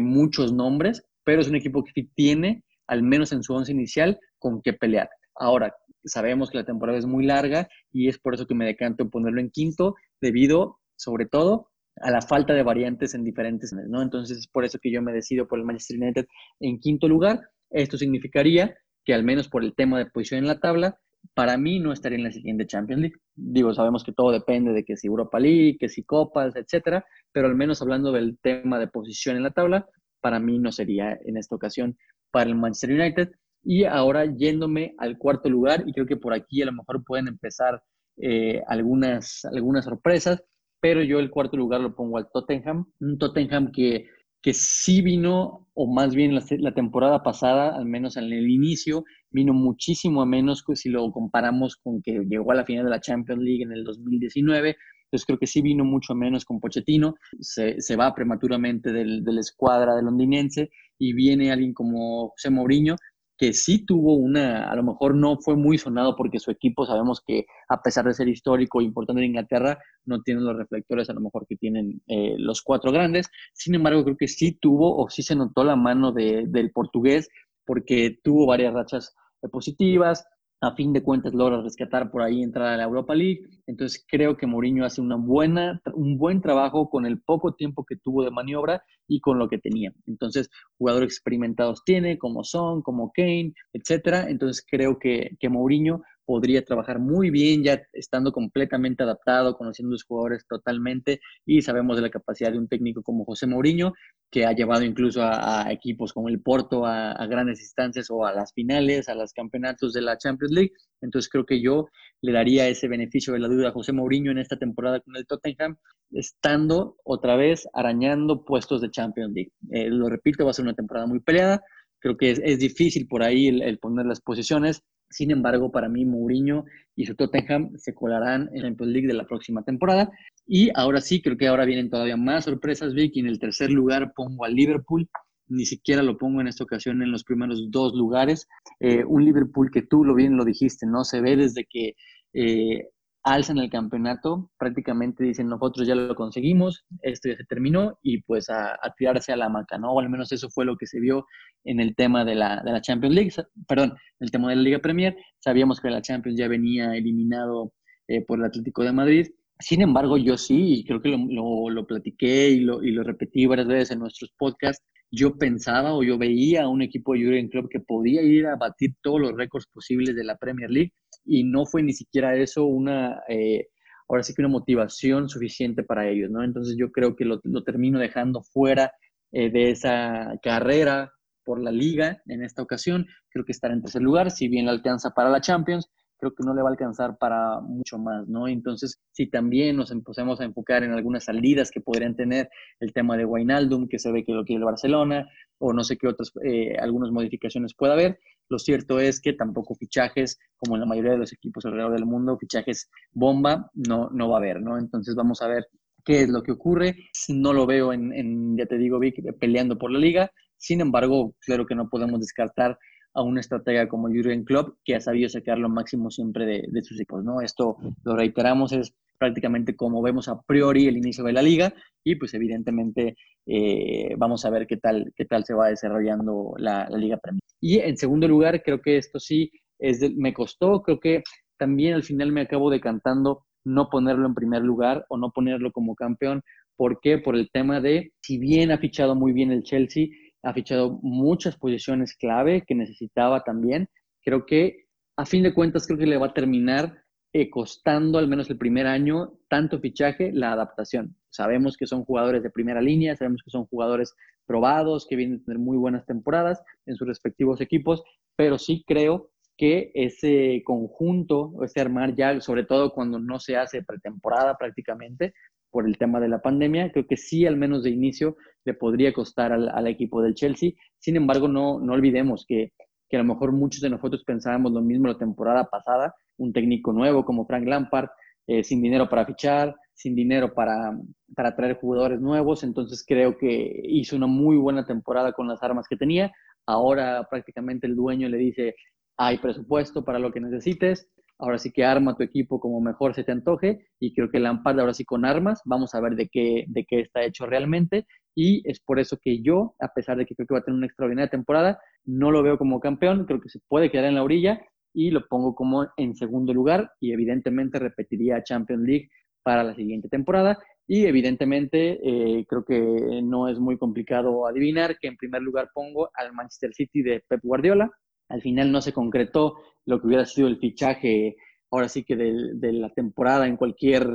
muchos nombres, pero es un equipo que tiene, al menos en su once inicial, con qué pelear. Ahora, sabemos que la temporada es muy larga y es por eso que me decanto en ponerlo en quinto, debido sobre todo a la falta de variantes en diferentes, ¿no? Entonces es por eso que yo me decido por el Manchester United en quinto lugar. Esto significaría que al menos por el tema de posición en la tabla, para mí no estaría en la siguiente Champions League. Digo, sabemos que todo depende de que si Europa League, que si Copas, etcétera, pero al menos hablando del tema de posición en la tabla, para mí no sería en esta ocasión para el Manchester United. Y ahora yéndome al cuarto lugar, y creo que por aquí a lo mejor pueden empezar eh, algunas, algunas sorpresas, pero yo el cuarto lugar lo pongo al Tottenham, un Tottenham que, que sí vino, o más bien la, la temporada pasada, al menos en el inicio, vino muchísimo a menos si lo comparamos con que llegó a la final de la Champions League en el 2019. Entonces creo que sí vino mucho menos con Pochettino, se, se va prematuramente del, de la escuadra de londinense y viene alguien como José Mourinho, que sí tuvo una, a lo mejor no fue muy sonado porque su equipo sabemos que a pesar de ser histórico e importante en Inglaterra, no tiene los reflectores a lo mejor que tienen eh, los cuatro grandes. Sin embargo, creo que sí tuvo o sí se notó la mano de, del portugués porque tuvo varias rachas positivas, a fin de cuentas logra rescatar por ahí entrar a la Europa League. Entonces creo que Mourinho hace una buena, un buen trabajo con el poco tiempo que tuvo de maniobra y con lo que tenía. Entonces, jugadores experimentados tiene, como Son, como Kane, etcétera. Entonces creo que, que Mourinho podría trabajar muy bien ya estando completamente adaptado, conociendo a los jugadores totalmente y sabemos de la capacidad de un técnico como José Mourinho, que ha llevado incluso a, equipos como el Porto a, a, grandes instancias o a las finales, a los campeonatos de la Champions League. Entonces creo que yo le daría ese beneficio de la duda a José Mourinho en esta temporada con el Tottenham, estando otra vez arañando puestos de Champions League. Eh, lo repito, va a ser una temporada muy peleada. Creo que es, es difícil por ahí el, el poner las posiciones sin embargo, para mí, Mourinho y su Tottenham se colarán en la Champions League de la próxima temporada. Y ahora sí, creo que ahora vienen todavía más sorpresas, Vicky. En el tercer lugar pongo al Liverpool. Ni siquiera lo pongo en esta ocasión en los primeros dos lugares. Eh, un Liverpool que tú lo bien lo dijiste, ¿no? Se ve desde que eh, alzan el campeonato, prácticamente dicen nosotros ya lo conseguimos, esto ya se terminó y pues a, tirarse a la maca, ¿no? O al menos eso fue lo que se vio en el tema de la, de la Champions League, perdón, el tema de la Liga Premier. Sabíamos que la Champions ya venía eliminado eh, por el Atlético de Madrid. Sin embargo, yo sí, y creo que lo, lo, lo platiqué y lo, y lo repetí varias veces en nuestros podcasts, yo pensaba o yo veía a un equipo de Jurgen Klopp que podía ir a batir todos los récords posibles de la Premier League y no fue ni siquiera eso una, eh, ahora sí que una motivación suficiente para ellos, ¿no? Entonces yo creo que lo, termino dejando fuera eh, de esa carrera por la liga en esta ocasión. Creo que estará en tercer lugar, si bien la alcanza para la Champions, creo que no le va a alcanzar para mucho más, ¿no? Entonces, si también nos empezamos a enfocar en algunas salidas que podrían tener el tema de Wijnaldum, que se ve que lo quiere el Barcelona, o no sé qué otras, eh, algunas modificaciones pueda haber, lo cierto es que tampoco fichajes, como en la mayoría de los equipos alrededor del mundo, fichajes bomba, no, no va a haber, ¿no? Entonces, vamos a ver qué es lo que ocurre. No lo veo en, en ya te digo, Vic, peleando por la liga. Sin embargo, claro que no podemos descartar a una estratega como Jurgen Klopp, que ha sabido sacar lo máximo siempre de, sus equipos, ¿no? Esto, lo reiteramos, es prácticamente como vemos a priori el inicio de la liga y pues evidentemente eh, vamos a ver qué tal, qué tal se va desarrollando la, Liga Premier. Y en segundo lugar, creo que esto sí es me costó, creo que también al final me acabo decantando no ponerlo en primer lugar o no ponerlo como campeón. ¿Por qué? Por el tema de, si bien ha fichado muy bien el Chelsea, ha fichado muchas posiciones clave que necesitaba también. Creo que a fin de cuentas creo que le va a terminar eh, costando al menos el primer año tanto fichaje la adaptación. Sabemos que son jugadores de primera línea, sabemos que son jugadores probados, que vienen a tener muy buenas temporadas en sus respectivos equipos, pero sí creo que ese conjunto, ese armar ya, sobre todo cuando no se hace pretemporada prácticamente, por el tema de la pandemia. Creo que sí, al menos de inicio, le podría costar al, equipo del Chelsea. Sin embargo, no, no olvidemos que, que, a lo mejor muchos de nosotros pensábamos lo mismo la temporada pasada, un técnico nuevo como Frank Lampard, eh, sin dinero para fichar, sin dinero para, para traer jugadores nuevos. Entonces creo que hizo una muy buena temporada con las armas que tenía. Ahora prácticamente el dueño le dice, hay presupuesto para lo que necesites, ahora sí que arma tu equipo como mejor se te antoje y creo que Lampard ahora sí con armas, vamos a ver de qué, de qué está hecho realmente y es por eso que yo, a pesar de que creo que va a tener una extraordinaria temporada, no lo veo como campeón, creo que se puede quedar en la orilla y lo pongo como en segundo lugar y evidentemente repetiría Champions League para la siguiente temporada y evidentemente eh, creo que no es muy complicado adivinar que en primer lugar pongo al Manchester City de Pep Guardiola, al final no se concretó lo que hubiera sido el fichaje, ahora sí que de, la temporada en cualquier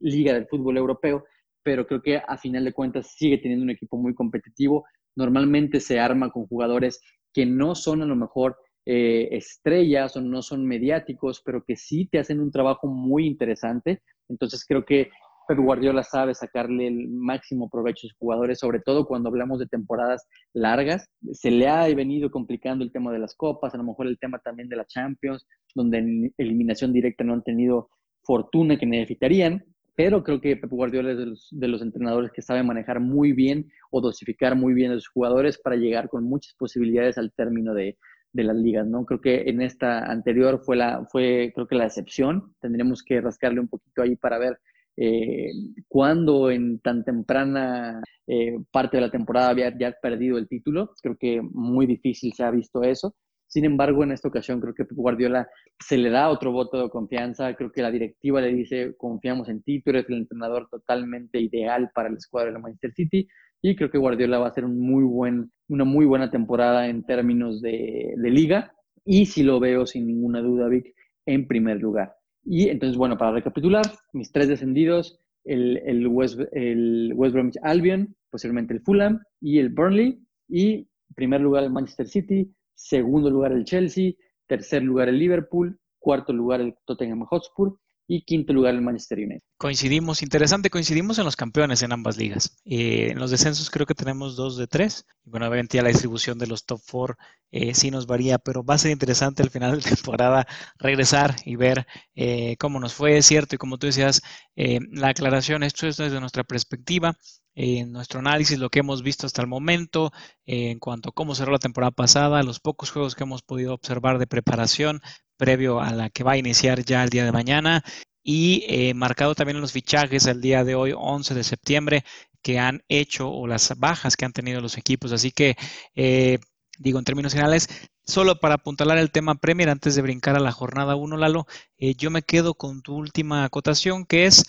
liga del fútbol europeo, pero creo que a final de cuentas sigue teniendo un equipo muy competitivo. Normalmente se arma con jugadores que no son a lo mejor eh, estrellas o no son mediáticos, pero que sí te hacen un trabajo muy interesante. Entonces creo que Pep Guardiola sabe sacarle el máximo provecho a sus jugadores, sobre todo cuando hablamos de temporadas largas. Se le ha venido complicando el tema de las copas, a lo mejor el tema también de la Champions, donde en eliminación directa no han tenido fortuna que necesitarían, pero creo que Pep Guardiola es de los, entrenadores que sabe manejar muy bien o dosificar muy bien a sus jugadores para llegar con muchas posibilidades al término de, las ligas, ¿no? Creo que en esta anterior fue la, fue creo que la excepción. Tendríamos que rascarle un poquito ahí para ver eh, cuando en tan temprana eh, parte de la temporada había ya perdido el título. Creo que muy difícil se ha visto eso. Sin embargo, en esta ocasión creo que Guardiola se le da otro voto de confianza. Creo que la directiva le dice, confiamos en ti, tú eres el entrenador totalmente ideal para el escuadro de la Manchester City. Y creo que Guardiola va a hacer un muy buen, una muy buena temporada en términos de liga. Y si lo veo sin ninguna duda, Vic, en primer lugar. Y entonces, bueno, para recapitular, mis tres descendidos, el, el, West, el West Bromwich Albion, posiblemente el Fulham y el Burnley. Y primer lugar el Manchester City, segundo lugar el Chelsea, tercer lugar el Liverpool, cuarto lugar el Tottenham Hotspur y quinto lugar el Manchester United. Coincidimos, interesante, coincidimos en los campeones en ambas ligas. Eh, en los descensos creo que tenemos dos de tres. Bueno, obviamente la distribución de los top four eh, sí nos varía, pero va a ser interesante al final de [laughs] temporada regresar y ver eh, cómo nos fue, cierto, y como tú decías, la aclaración, esto es desde nuestra perspectiva, en nuestro análisis, lo que hemos visto hasta el momento, en cuanto a cómo cerró la temporada pasada, los pocos juegos que hemos podido observar de preparación, previo a la que va a iniciar ya el día de mañana y eh, marcado también los fichajes el día de hoy, 11 de septiembre, que han hecho o las bajas que han tenido los equipos. Así que, eh, digo, en términos generales, solo para apuntalar el tema Premier antes de brincar a la jornada 1, Lalo, eh, yo me quedo con tu última acotación, que es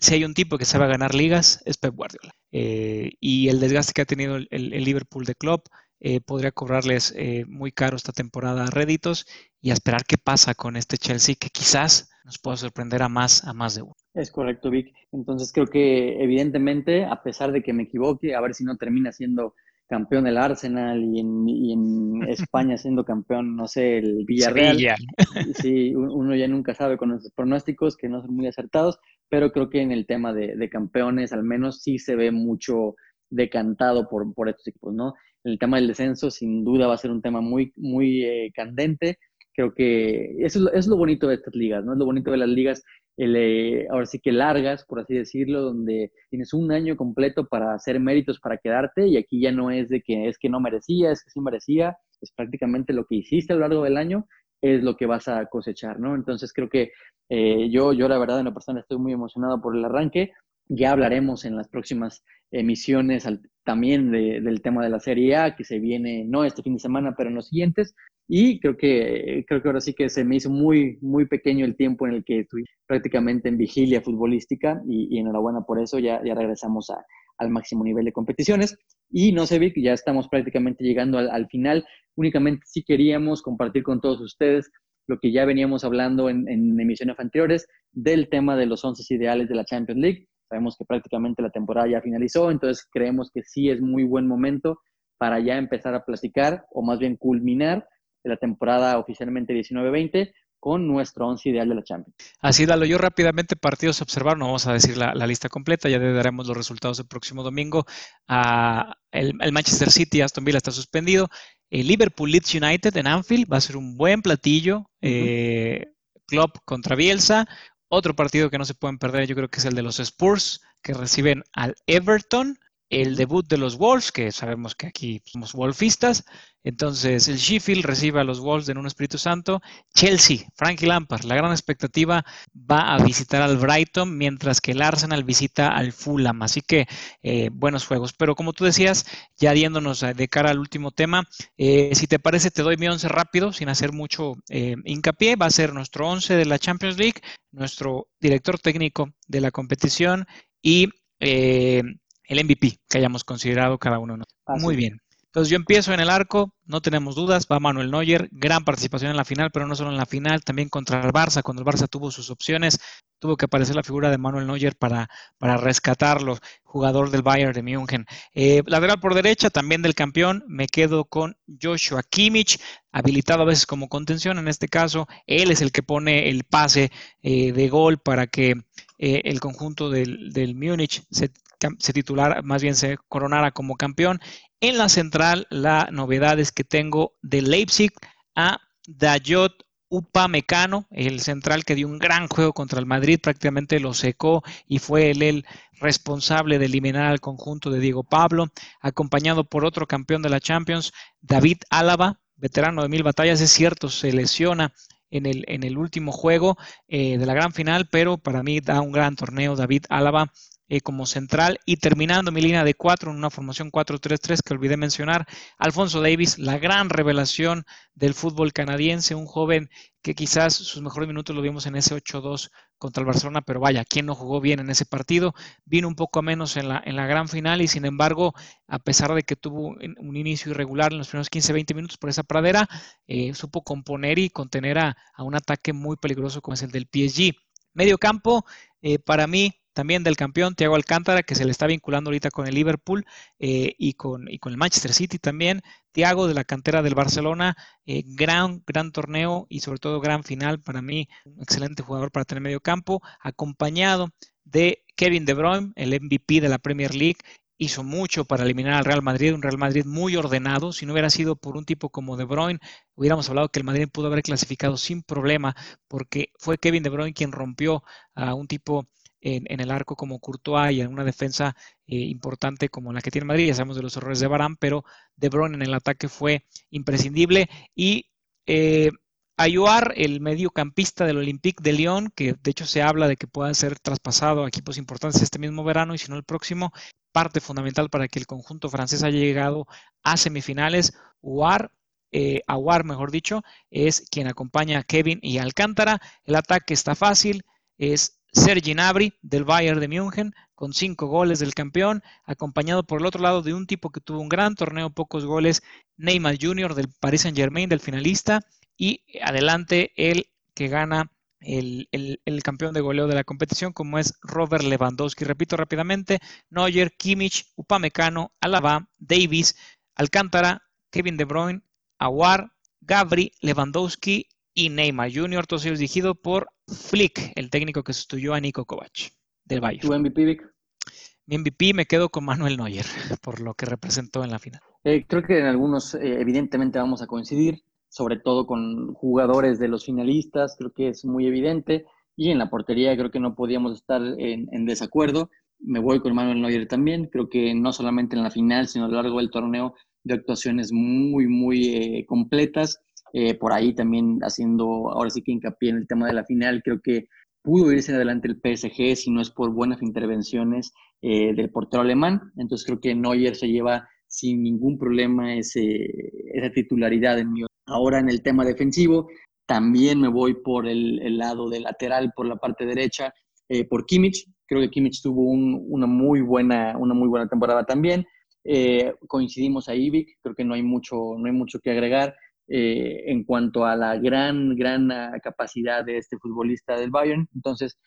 si hay un tipo que sabe ganar ligas, es Pep Guardiola. y el desgaste que ha tenido el, Liverpool de Klopp eh, podría cobrarles eh, muy caro esta temporada a réditos y a esperar qué pasa con este Chelsea que quizás nos pueda sorprender a más, a más de uno. Es correcto, Vic. Entonces creo que evidentemente, a pesar de que me equivoque, a ver si no termina siendo campeón el Arsenal y en, [laughs] España siendo campeón, no sé, el Villarreal. Sí, uno ya nunca sabe con los pronósticos que no son muy acertados, pero creo que en el tema de, campeones al menos sí se ve mucho decantado por, por estos equipos, ¿no? El tema del descenso sin duda va a ser un tema muy, muy eh, candente. Creo que eso es, lo, bonito de estas ligas, ¿no? Es lo bonito de las ligas, eh, ahora sí que largas, por así decirlo, donde tienes un año completo para hacer méritos para quedarte y aquí ya no es de que es que no merecía, es que sí merecía, es prácticamente lo que hiciste a lo largo del año es lo que vas a cosechar, ¿no? Entonces creo que eh, yo, yo la verdad en la persona estoy muy emocionado por el arranque. Ya hablaremos en las próximas emisiones también del tema de la Serie A, que se viene no este fin de semana, pero en los siguientes. Y creo que, creo que ahora sí que se me hizo muy, muy pequeño el tiempo en el que estoy prácticamente en vigilia futbolística y, enhorabuena por eso, ya, ya regresamos a, al máximo nivel de competiciones. Y no sé, Vic, ya estamos prácticamente llegando al, al final. Únicamente sí queríamos compartir con todos ustedes lo que ya veníamos hablando en, emisiones anteriores del tema de los 11 ideales de la Champions League. Sabemos que prácticamente la temporada ya finalizó, entonces creemos que sí es muy buen momento para ya empezar a platicar, o más bien culminar la temporada oficialmente 19-20 con nuestro 11 ideal de la Champions. Así, Dalo, yo rápidamente partidos a observar, no vamos a decir la, lista completa, ya daremos los resultados el próximo domingo. Ah, el, Manchester City, Aston Villa está suspendido, el Liverpool Leeds United en Anfield va a ser un buen platillo. Eh, Klopp contra Bielsa. Otro partido que no se pueden perder, yo creo que es el de los Spurs, que reciben al Everton el debut de los Wolves, que sabemos que aquí somos wolfistas. Entonces, el Sheffield recibe a los Wolves en un Espíritu Santo. Chelsea, Frankie Lampard, la gran expectativa, va a visitar al Brighton, mientras que el Arsenal visita al Fulham. Así que, eh, buenos juegos. Pero como tú decías, ya diéndonos de cara al último tema, eh, si te parece, te doy mi once rápido, sin hacer mucho eh, hincapié. Va a ser nuestro once de la Champions League, nuestro director técnico de la competición y el MVP que hayamos considerado cada uno. Muy bien. Entonces yo empiezo en el arco, no tenemos dudas, va Manuel Neuer, gran participación en la final, pero no solo en la final, también contra el Barça, cuando el Barça tuvo sus opciones, tuvo que aparecer la figura de Manuel Neuer para, para rescatarlo, jugador del Bayern de München. Eh, lateral por derecha, también del campeón, me quedo con Joshua Kimmich, habilitado a veces como contención, en este caso, él es el que pone el pase eh, de gol para que eh, el conjunto del, del Múnich se se titulara, más bien se coronara como campeón. En la central, la novedad es que tengo de Leipzig a Dayot Upamecano, el central que dio un gran juego contra el Madrid, prácticamente lo secó y fue él el responsable de eliminar al conjunto de Diego Pablo, acompañado por otro campeón de la Champions, David Álava, veterano de mil batallas, es cierto, se lesiona en el, en el último juego eh, de la gran final, pero para mí da un gran torneo David Álava eh, como central y terminando mi línea de cuatro en una formación 4-3-3 que olvidé mencionar, Alfonso Davis, la gran revelación del fútbol canadiense, un joven que quizás sus mejores minutos lo vimos en ese 8-2 contra el Barcelona, pero vaya, ¿quién no jugó bien en ese partido? Vino un poco a menos en la, en la gran final y sin embargo, a pesar de que tuvo un inicio irregular en los primeros 15-20 minutos por esa pradera, eh, supo componer y contener a, un ataque muy peligroso como es el del PSG. Medio campo, eh, para mí, también del campeón Thiago Alcántara, que se le está vinculando ahorita con el Liverpool eh, y, con, con el Manchester City también. Thiago de la cantera del Barcelona, eh, gran, gran torneo y sobre todo gran final para mí, un excelente jugador para tener medio campo, acompañado de Kevin De Bruyne, el MVP de la Premier League, hizo mucho para eliminar al Real Madrid, un Real Madrid muy ordenado. Si no hubiera sido por un tipo como De Bruyne, hubiéramos hablado que el Madrid pudo haber clasificado sin problema, porque fue Kevin De Bruyne quien rompió a un tipo en, el arco como Courtois y en una defensa eh, importante como la que tiene Madrid. Ya sabemos de los errores de Barán, pero De Bruyne en el ataque fue imprescindible. Y eh, Ayuar, el mediocampista del Olympique de Lyon, que de hecho se habla de que pueda ser traspasado a equipos importantes este mismo verano y si no el próximo, parte fundamental para que el conjunto francés haya llegado a semifinales. Uar, eh, mejor dicho, es quien acompaña a Kevin y Alcántara. El ataque está fácil, es Sergi Gnabry del Bayern de München con cinco goles del campeón, acompañado por el otro lado de un tipo que tuvo un gran torneo, pocos goles, Neymar Jr. del Paris Saint Germain, del finalista, y adelante el que gana el, campeón de goleo de la competición, como es Robert Lewandowski. Repito rápidamente, Neuer, Kimmich, Upamecano, Alaba, Davis, Alcántara, Kevin De Bruyne, Aguar, Gabri, Lewandowski y Neymar Jr., todos ellos dirigidos por Flick, el técnico que sustituyó a Nico Kovac del Bayern. ¿Tu MVP, Vic? Mi MVP me quedo con Manuel Neuer, [laughs] por lo que representó en la final. Eh, creo que en algunos, eh, evidentemente, vamos a coincidir, sobre todo con jugadores de los finalistas, creo que es muy evidente. Y en la portería creo que no podíamos estar en, desacuerdo. Me voy con Manuel Neuer también. Creo que no solamente en la final, sino a lo largo del torneo, de actuaciones muy, muy eh, completas. por ahí también haciendo, ahora sí que hincapié en el tema de la final, creo que pudo irse adelante el PSG si no es por buenas intervenciones eh, del portero alemán. Entonces creo que Neuer se lleva sin ningún problema esa titularidad en mi. Ahora en el tema defensivo, también me voy por el, lado de lateral, por la parte derecha, eh, por Kimmich. Creo que Kimmich tuvo una, muy buena, una muy buena temporada también. Eh, coincidimos ahí, Vic, creo que no hay mucho, no hay mucho que agregar. Eh, en cuanto a la gran, gran ah, capacidad de este futbolista del Bayern. Entonces,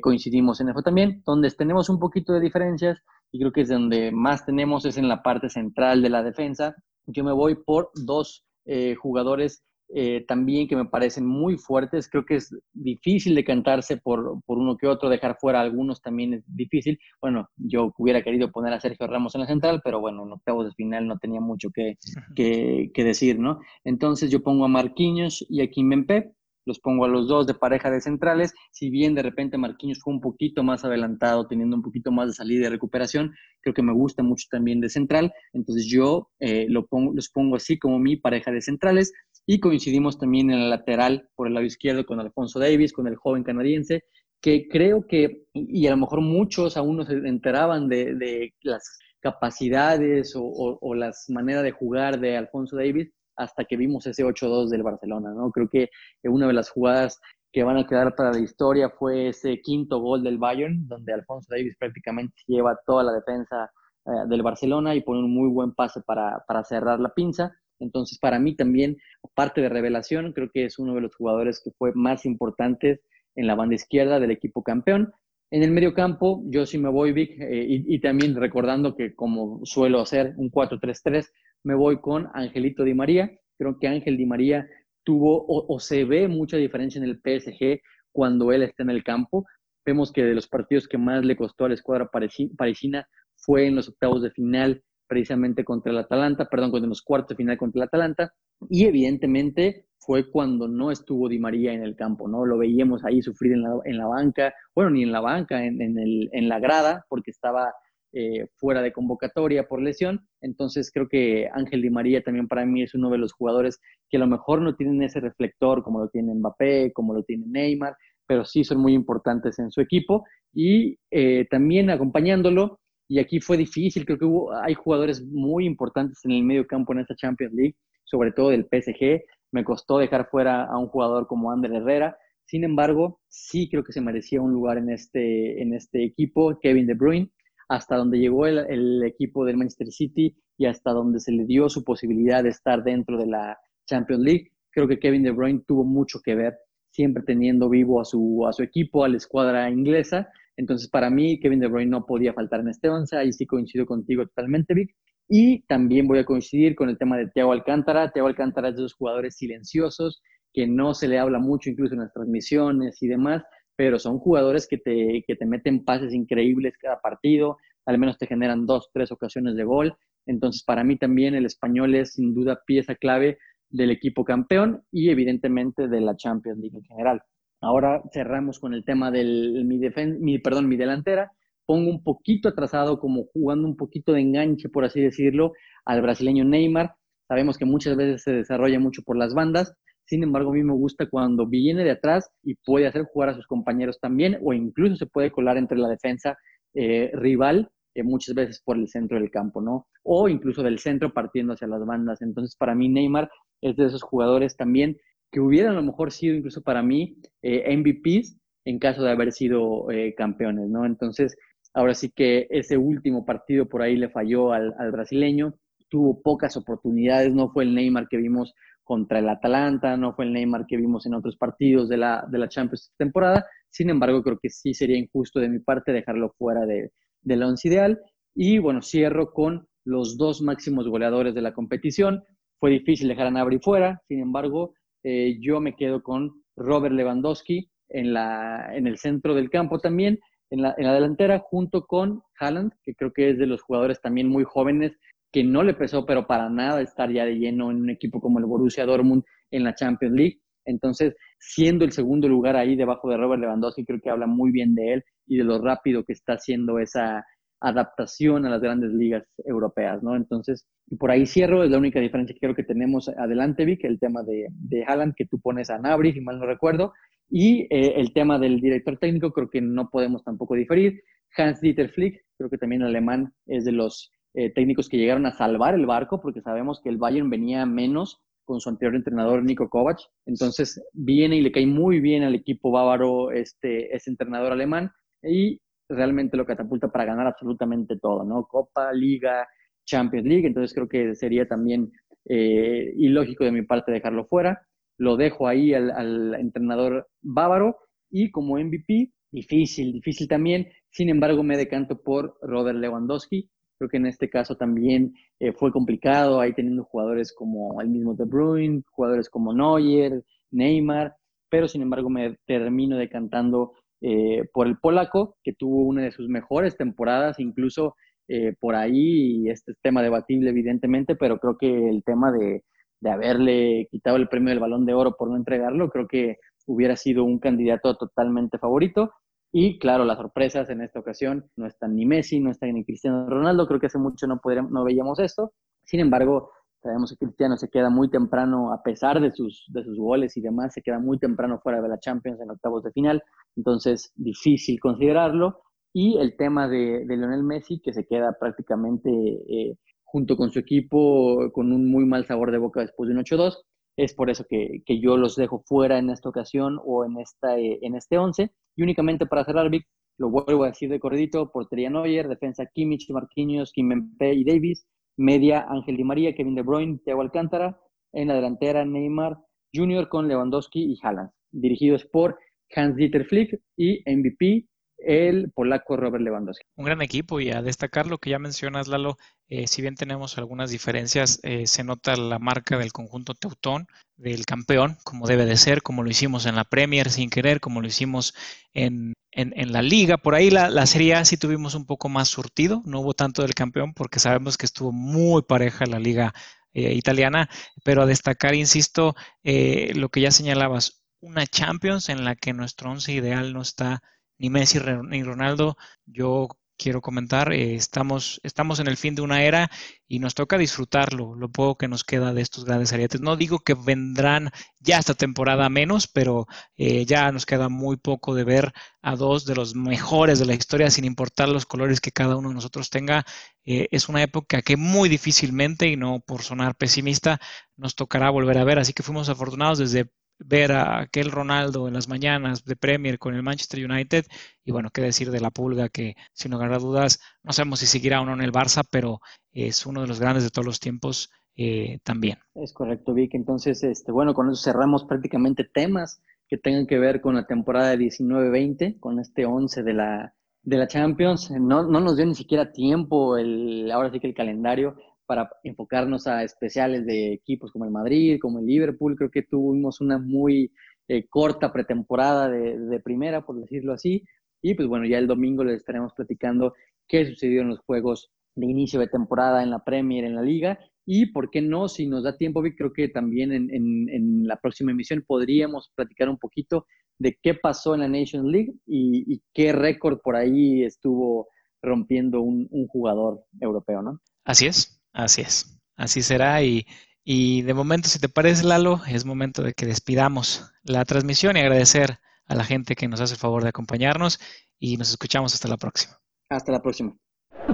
coincidimos en eso también. Donde tenemos un poquito de diferencias, y creo que es donde más tenemos, es en la parte central de la defensa. Yo me voy por dos eh, jugadores eh, también que me parecen muy fuertes. Creo que es difícil decantarse por, por uno que otro, dejar fuera algunos también es difícil. Bueno, yo hubiera querido poner a Sergio Ramos en la central, pero bueno, en octavos de final no tenía mucho que, que, que decir, ¿no? Entonces yo pongo a Marquinhos y a Kimpembe los pongo a los dos de pareja de centrales, si bien de repente Marquinhos fue un poquito más adelantado, teniendo un poquito más de salida y recuperación, creo que me gusta mucho también de central, entonces yo eh, lo los pongo así como mi pareja de centrales y coincidimos también en el lateral por el lado izquierdo con Alfonso Davis, con el joven canadiense, que creo que, y a lo mejor muchos aún no se enteraban de, las capacidades o las maneras de jugar de Alfonso Davis, hasta que vimos ese 8-2 del Barcelona, ¿no? Creo que una de las jugadas que van a quedar para la historia fue ese quinto gol del Bayern, donde Alfonso Davis prácticamente lleva toda la defensa eh, del Barcelona y pone un muy buen pase para, cerrar la pinza. Entonces, para mí también, aparte de revelación, creo que es uno de los jugadores que fue más importantes en la banda izquierda del equipo campeón. En el medio campo, yo sí me voy, Vic, eh, y, también recordando que como suelo hacer un 4-3-3, me voy con Angelito Di María. Creo que Ángel Di María tuvo o, se ve mucha diferencia en el PSG cuando él está en el campo. Vemos que de los partidos que más le costó a la escuadra parisina fue en los octavos de final, precisamente contra el Atalanta, perdón, en los cuartos de final contra el Atalanta. Y evidentemente fue cuando no estuvo Di María en el campo, ¿no? Lo veíamos ahí sufrir en la, en la banca, bueno, ni en la banca, en, en, el, en la grada, porque estaba eh, fuera de convocatoria por lesión. Entonces creo que Ángel Di María también para mí es uno de los jugadores que a lo mejor no tienen ese reflector como lo tiene Mbappé, como lo tiene Neymar, pero sí son muy importantes en su equipo. Y eh, también acompañándolo, y aquí fue difícil, creo que hubo, hay jugadores muy importantes en el medio campo en esta Champions League, sobre todo del PSG. Me costó dejar fuera a un jugador como Ander Herrera. Sin embargo, sí creo que se merecía un lugar en este, en este equipo, Kevin De Bruyne hasta donde llegó el, equipo del Manchester City y hasta donde se le dio su posibilidad de estar dentro de la Champions League. Creo que Kevin De Bruyne tuvo mucho que ver, siempre teniendo vivo a su, a su equipo, a la escuadra inglesa. Entonces, para mí, Kevin De Bruyne no podía faltar en este once. Ahí sí coincido contigo totalmente, Vic. Y también voy a coincidir con el tema de Thiago Alcántara. Thiago Alcántara es de esos jugadores silenciosos que no se le habla mucho, incluso en las transmisiones y demás, pero son jugadores que te, que te meten pases increíbles cada partido, al menos te generan dos, tres ocasiones de gol. Entonces, para mí también el español es sin duda pieza clave del equipo campeón y evidentemente de la Champions League en general. Ahora cerramos con el tema del mi, mi, perdón, mi delantera. Pongo un poquito atrasado, como jugando un poquito de enganche, por así decirlo, al brasileño Neymar. Sabemos que muchas veces se desarrolla mucho por las bandas, sin embargo, a mí me gusta cuando viene de atrás y puede hacer jugar a sus compañeros también, o incluso se puede colar entre la defensa eh, rival, eh, muchas veces por el centro del campo, ¿no? O incluso del centro partiendo hacia las bandas. Entonces, para mí, Neymar es de esos jugadores también que hubieran a lo mejor sido incluso para mí eh, MVPs en caso de haber sido campeones, ¿no? Entonces, Ahora sí que ese último partido por ahí le falló al, al brasileño, tuvo pocas oportunidades, no fue el Neymar que vimos contra el Atalanta, no fue el Neymar que vimos en otros partidos de la, de la Champions temporada. Sin embargo, creo que sí sería injusto de mi parte dejarlo fuera de, del once ideal. Y bueno, cierro con los dos máximos goleadores de la competición. Fue difícil dejar a Nabri fuera, sin embargo, eh, yo me quedo con Robert Lewandowski en, la, en el centro del campo también, en la, en la delantera, junto con Haaland, que creo que es de los jugadores también muy jóvenes que no le pesó, pero para nada estar ya de lleno en un equipo como el Borussia Dortmund en la Champions League. Entonces, siendo el segundo lugar ahí debajo de Robert Lewandowski, creo que habla muy bien de él y de lo rápido que está haciendo esa adaptación a las grandes ligas europeas, ¿no? Entonces, por ahí cierro, es la única diferencia que creo que tenemos adelante, Vic, el tema de, de Haaland, que tú pones a Nabri, si mal no recuerdo, y eh, el tema del director técnico, creo que no podemos tampoco diferir. Hans-Dieter Flick, creo que también alemán es de los eh, técnicos que llegaron a salvar el barco, porque sabemos que el Bayern venía menos con su anterior entrenador Nico Kovac. Entonces viene y le cae muy bien al equipo bávaro este, ese entrenador alemán y realmente lo catapulta para ganar absolutamente todo, ¿no? Copa, Liga, Champions League. Entonces creo que sería también eh, ilógico de mi parte dejarlo fuera. Lo dejo ahí al, al entrenador bávaro y como MVP, difícil, difícil también. Sin embargo, me decanto por Robert Lewandowski Creo que en este caso también eh, fue complicado, ahí teniendo jugadores como el mismo De Bruyne, jugadores como Neuer, Neymar, pero sin embargo me termino decantando eh, por el polaco, que tuvo una de sus mejores temporadas, incluso eh, por ahí, este tema debatible evidentemente, pero creo que el tema de, de haberle quitado el premio del balón de oro por no entregarlo, creo que hubiera sido un candidato totalmente favorito. Y claro, las sorpresas en esta ocasión no están ni Messi, no están ni Cristiano Ronaldo, creo que hace mucho no, no veíamos esto. Sin embargo, sabemos que Cristiano se queda muy temprano, a pesar de sus, de sus goles y demás, se queda muy temprano fuera de la Champions en octavos de final, entonces difícil considerarlo. Y el tema de, de Lionel Messi, que se queda prácticamente eh, junto con su equipo con un muy mal sabor de boca después de un 8-2. Es por eso que, que, yo los dejo fuera en esta ocasión o en, esta, eh, en este 11. Y únicamente para cerrar, Vic, lo vuelvo a decir de corridito, portería Neuer, defensa Kimmich, Marquinhos, Kimpembe y Davis, media Ángel Di María, Kevin De Bruyne, Thiago Alcántara, en la delantera Neymar Jr. con Lewandowski y Haaland, dirigidos por Hans-Dieter Flick y MVP el polaco Robert Lewandowski. Un gran equipo y a destacar lo que ya mencionas, Lalo, eh, si bien tenemos algunas diferencias, eh, se nota la marca del conjunto Teutón, del campeón, como debe de ser, como lo hicimos en la Premier sin querer, como lo hicimos en, en, la liga. Por ahí la, la, Serie A sí tuvimos un poco más surtido, no hubo tanto del campeón porque sabemos que estuvo muy pareja la liga eh, italiana, pero a destacar, insisto, lo que ya señalabas, una Champions en la que nuestro once ideal no está ni Messi ni Ronaldo. Yo quiero comentar, eh, estamos, estamos en el fin de una era y nos toca disfrutarlo, lo poco que nos queda de estos grandes arietes. No digo que vendrán ya esta temporada menos, pero eh, ya nos queda muy poco de ver a dos de los mejores de la historia, sin importar los colores que cada uno de nosotros tenga. Eh, es una época que muy difícilmente, y no por sonar pesimista, nos tocará volver a ver. Así que fuimos afortunados desde ver a aquel Ronaldo en las mañanas de Premier con el Manchester United y bueno, qué decir de la pulga que sin lugar a dudas, no sabemos si seguirá o no en el Barça, pero es uno de los grandes de todos los tiempos eh, también. Es correcto, Vic. Entonces, este, bueno, con eso cerramos prácticamente temas que tengan que ver con la temporada 19-20, con este 11 de la, de la Champions. No, no nos dio ni siquiera tiempo, el, ahora sí que el calendario, para enfocarnos a especiales de equipos como el Madrid, como el Liverpool. Creo que tuvimos una muy eh, corta pretemporada de, primera, por decirlo así. Y pues bueno, ya el domingo les estaremos platicando qué sucedió en los juegos de inicio de temporada en la Premier, en la Liga. Y por qué no, si nos da tiempo, creo que también en, la próxima emisión podríamos platicar un poquito de qué pasó en la Nations League y, qué récord por ahí estuvo rompiendo un jugador europeo, ¿no? Así es. Así es, así será y, y de momento, si te parece, Lalo, es momento de que despidamos la transmisión y agradecer a la gente que nos hace el favor de acompañarnos y nos escuchamos hasta la próxima. Hasta la próxima.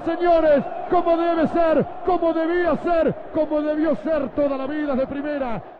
Señores, como debe ser, como debía ser, como debió ser toda la vida de primera.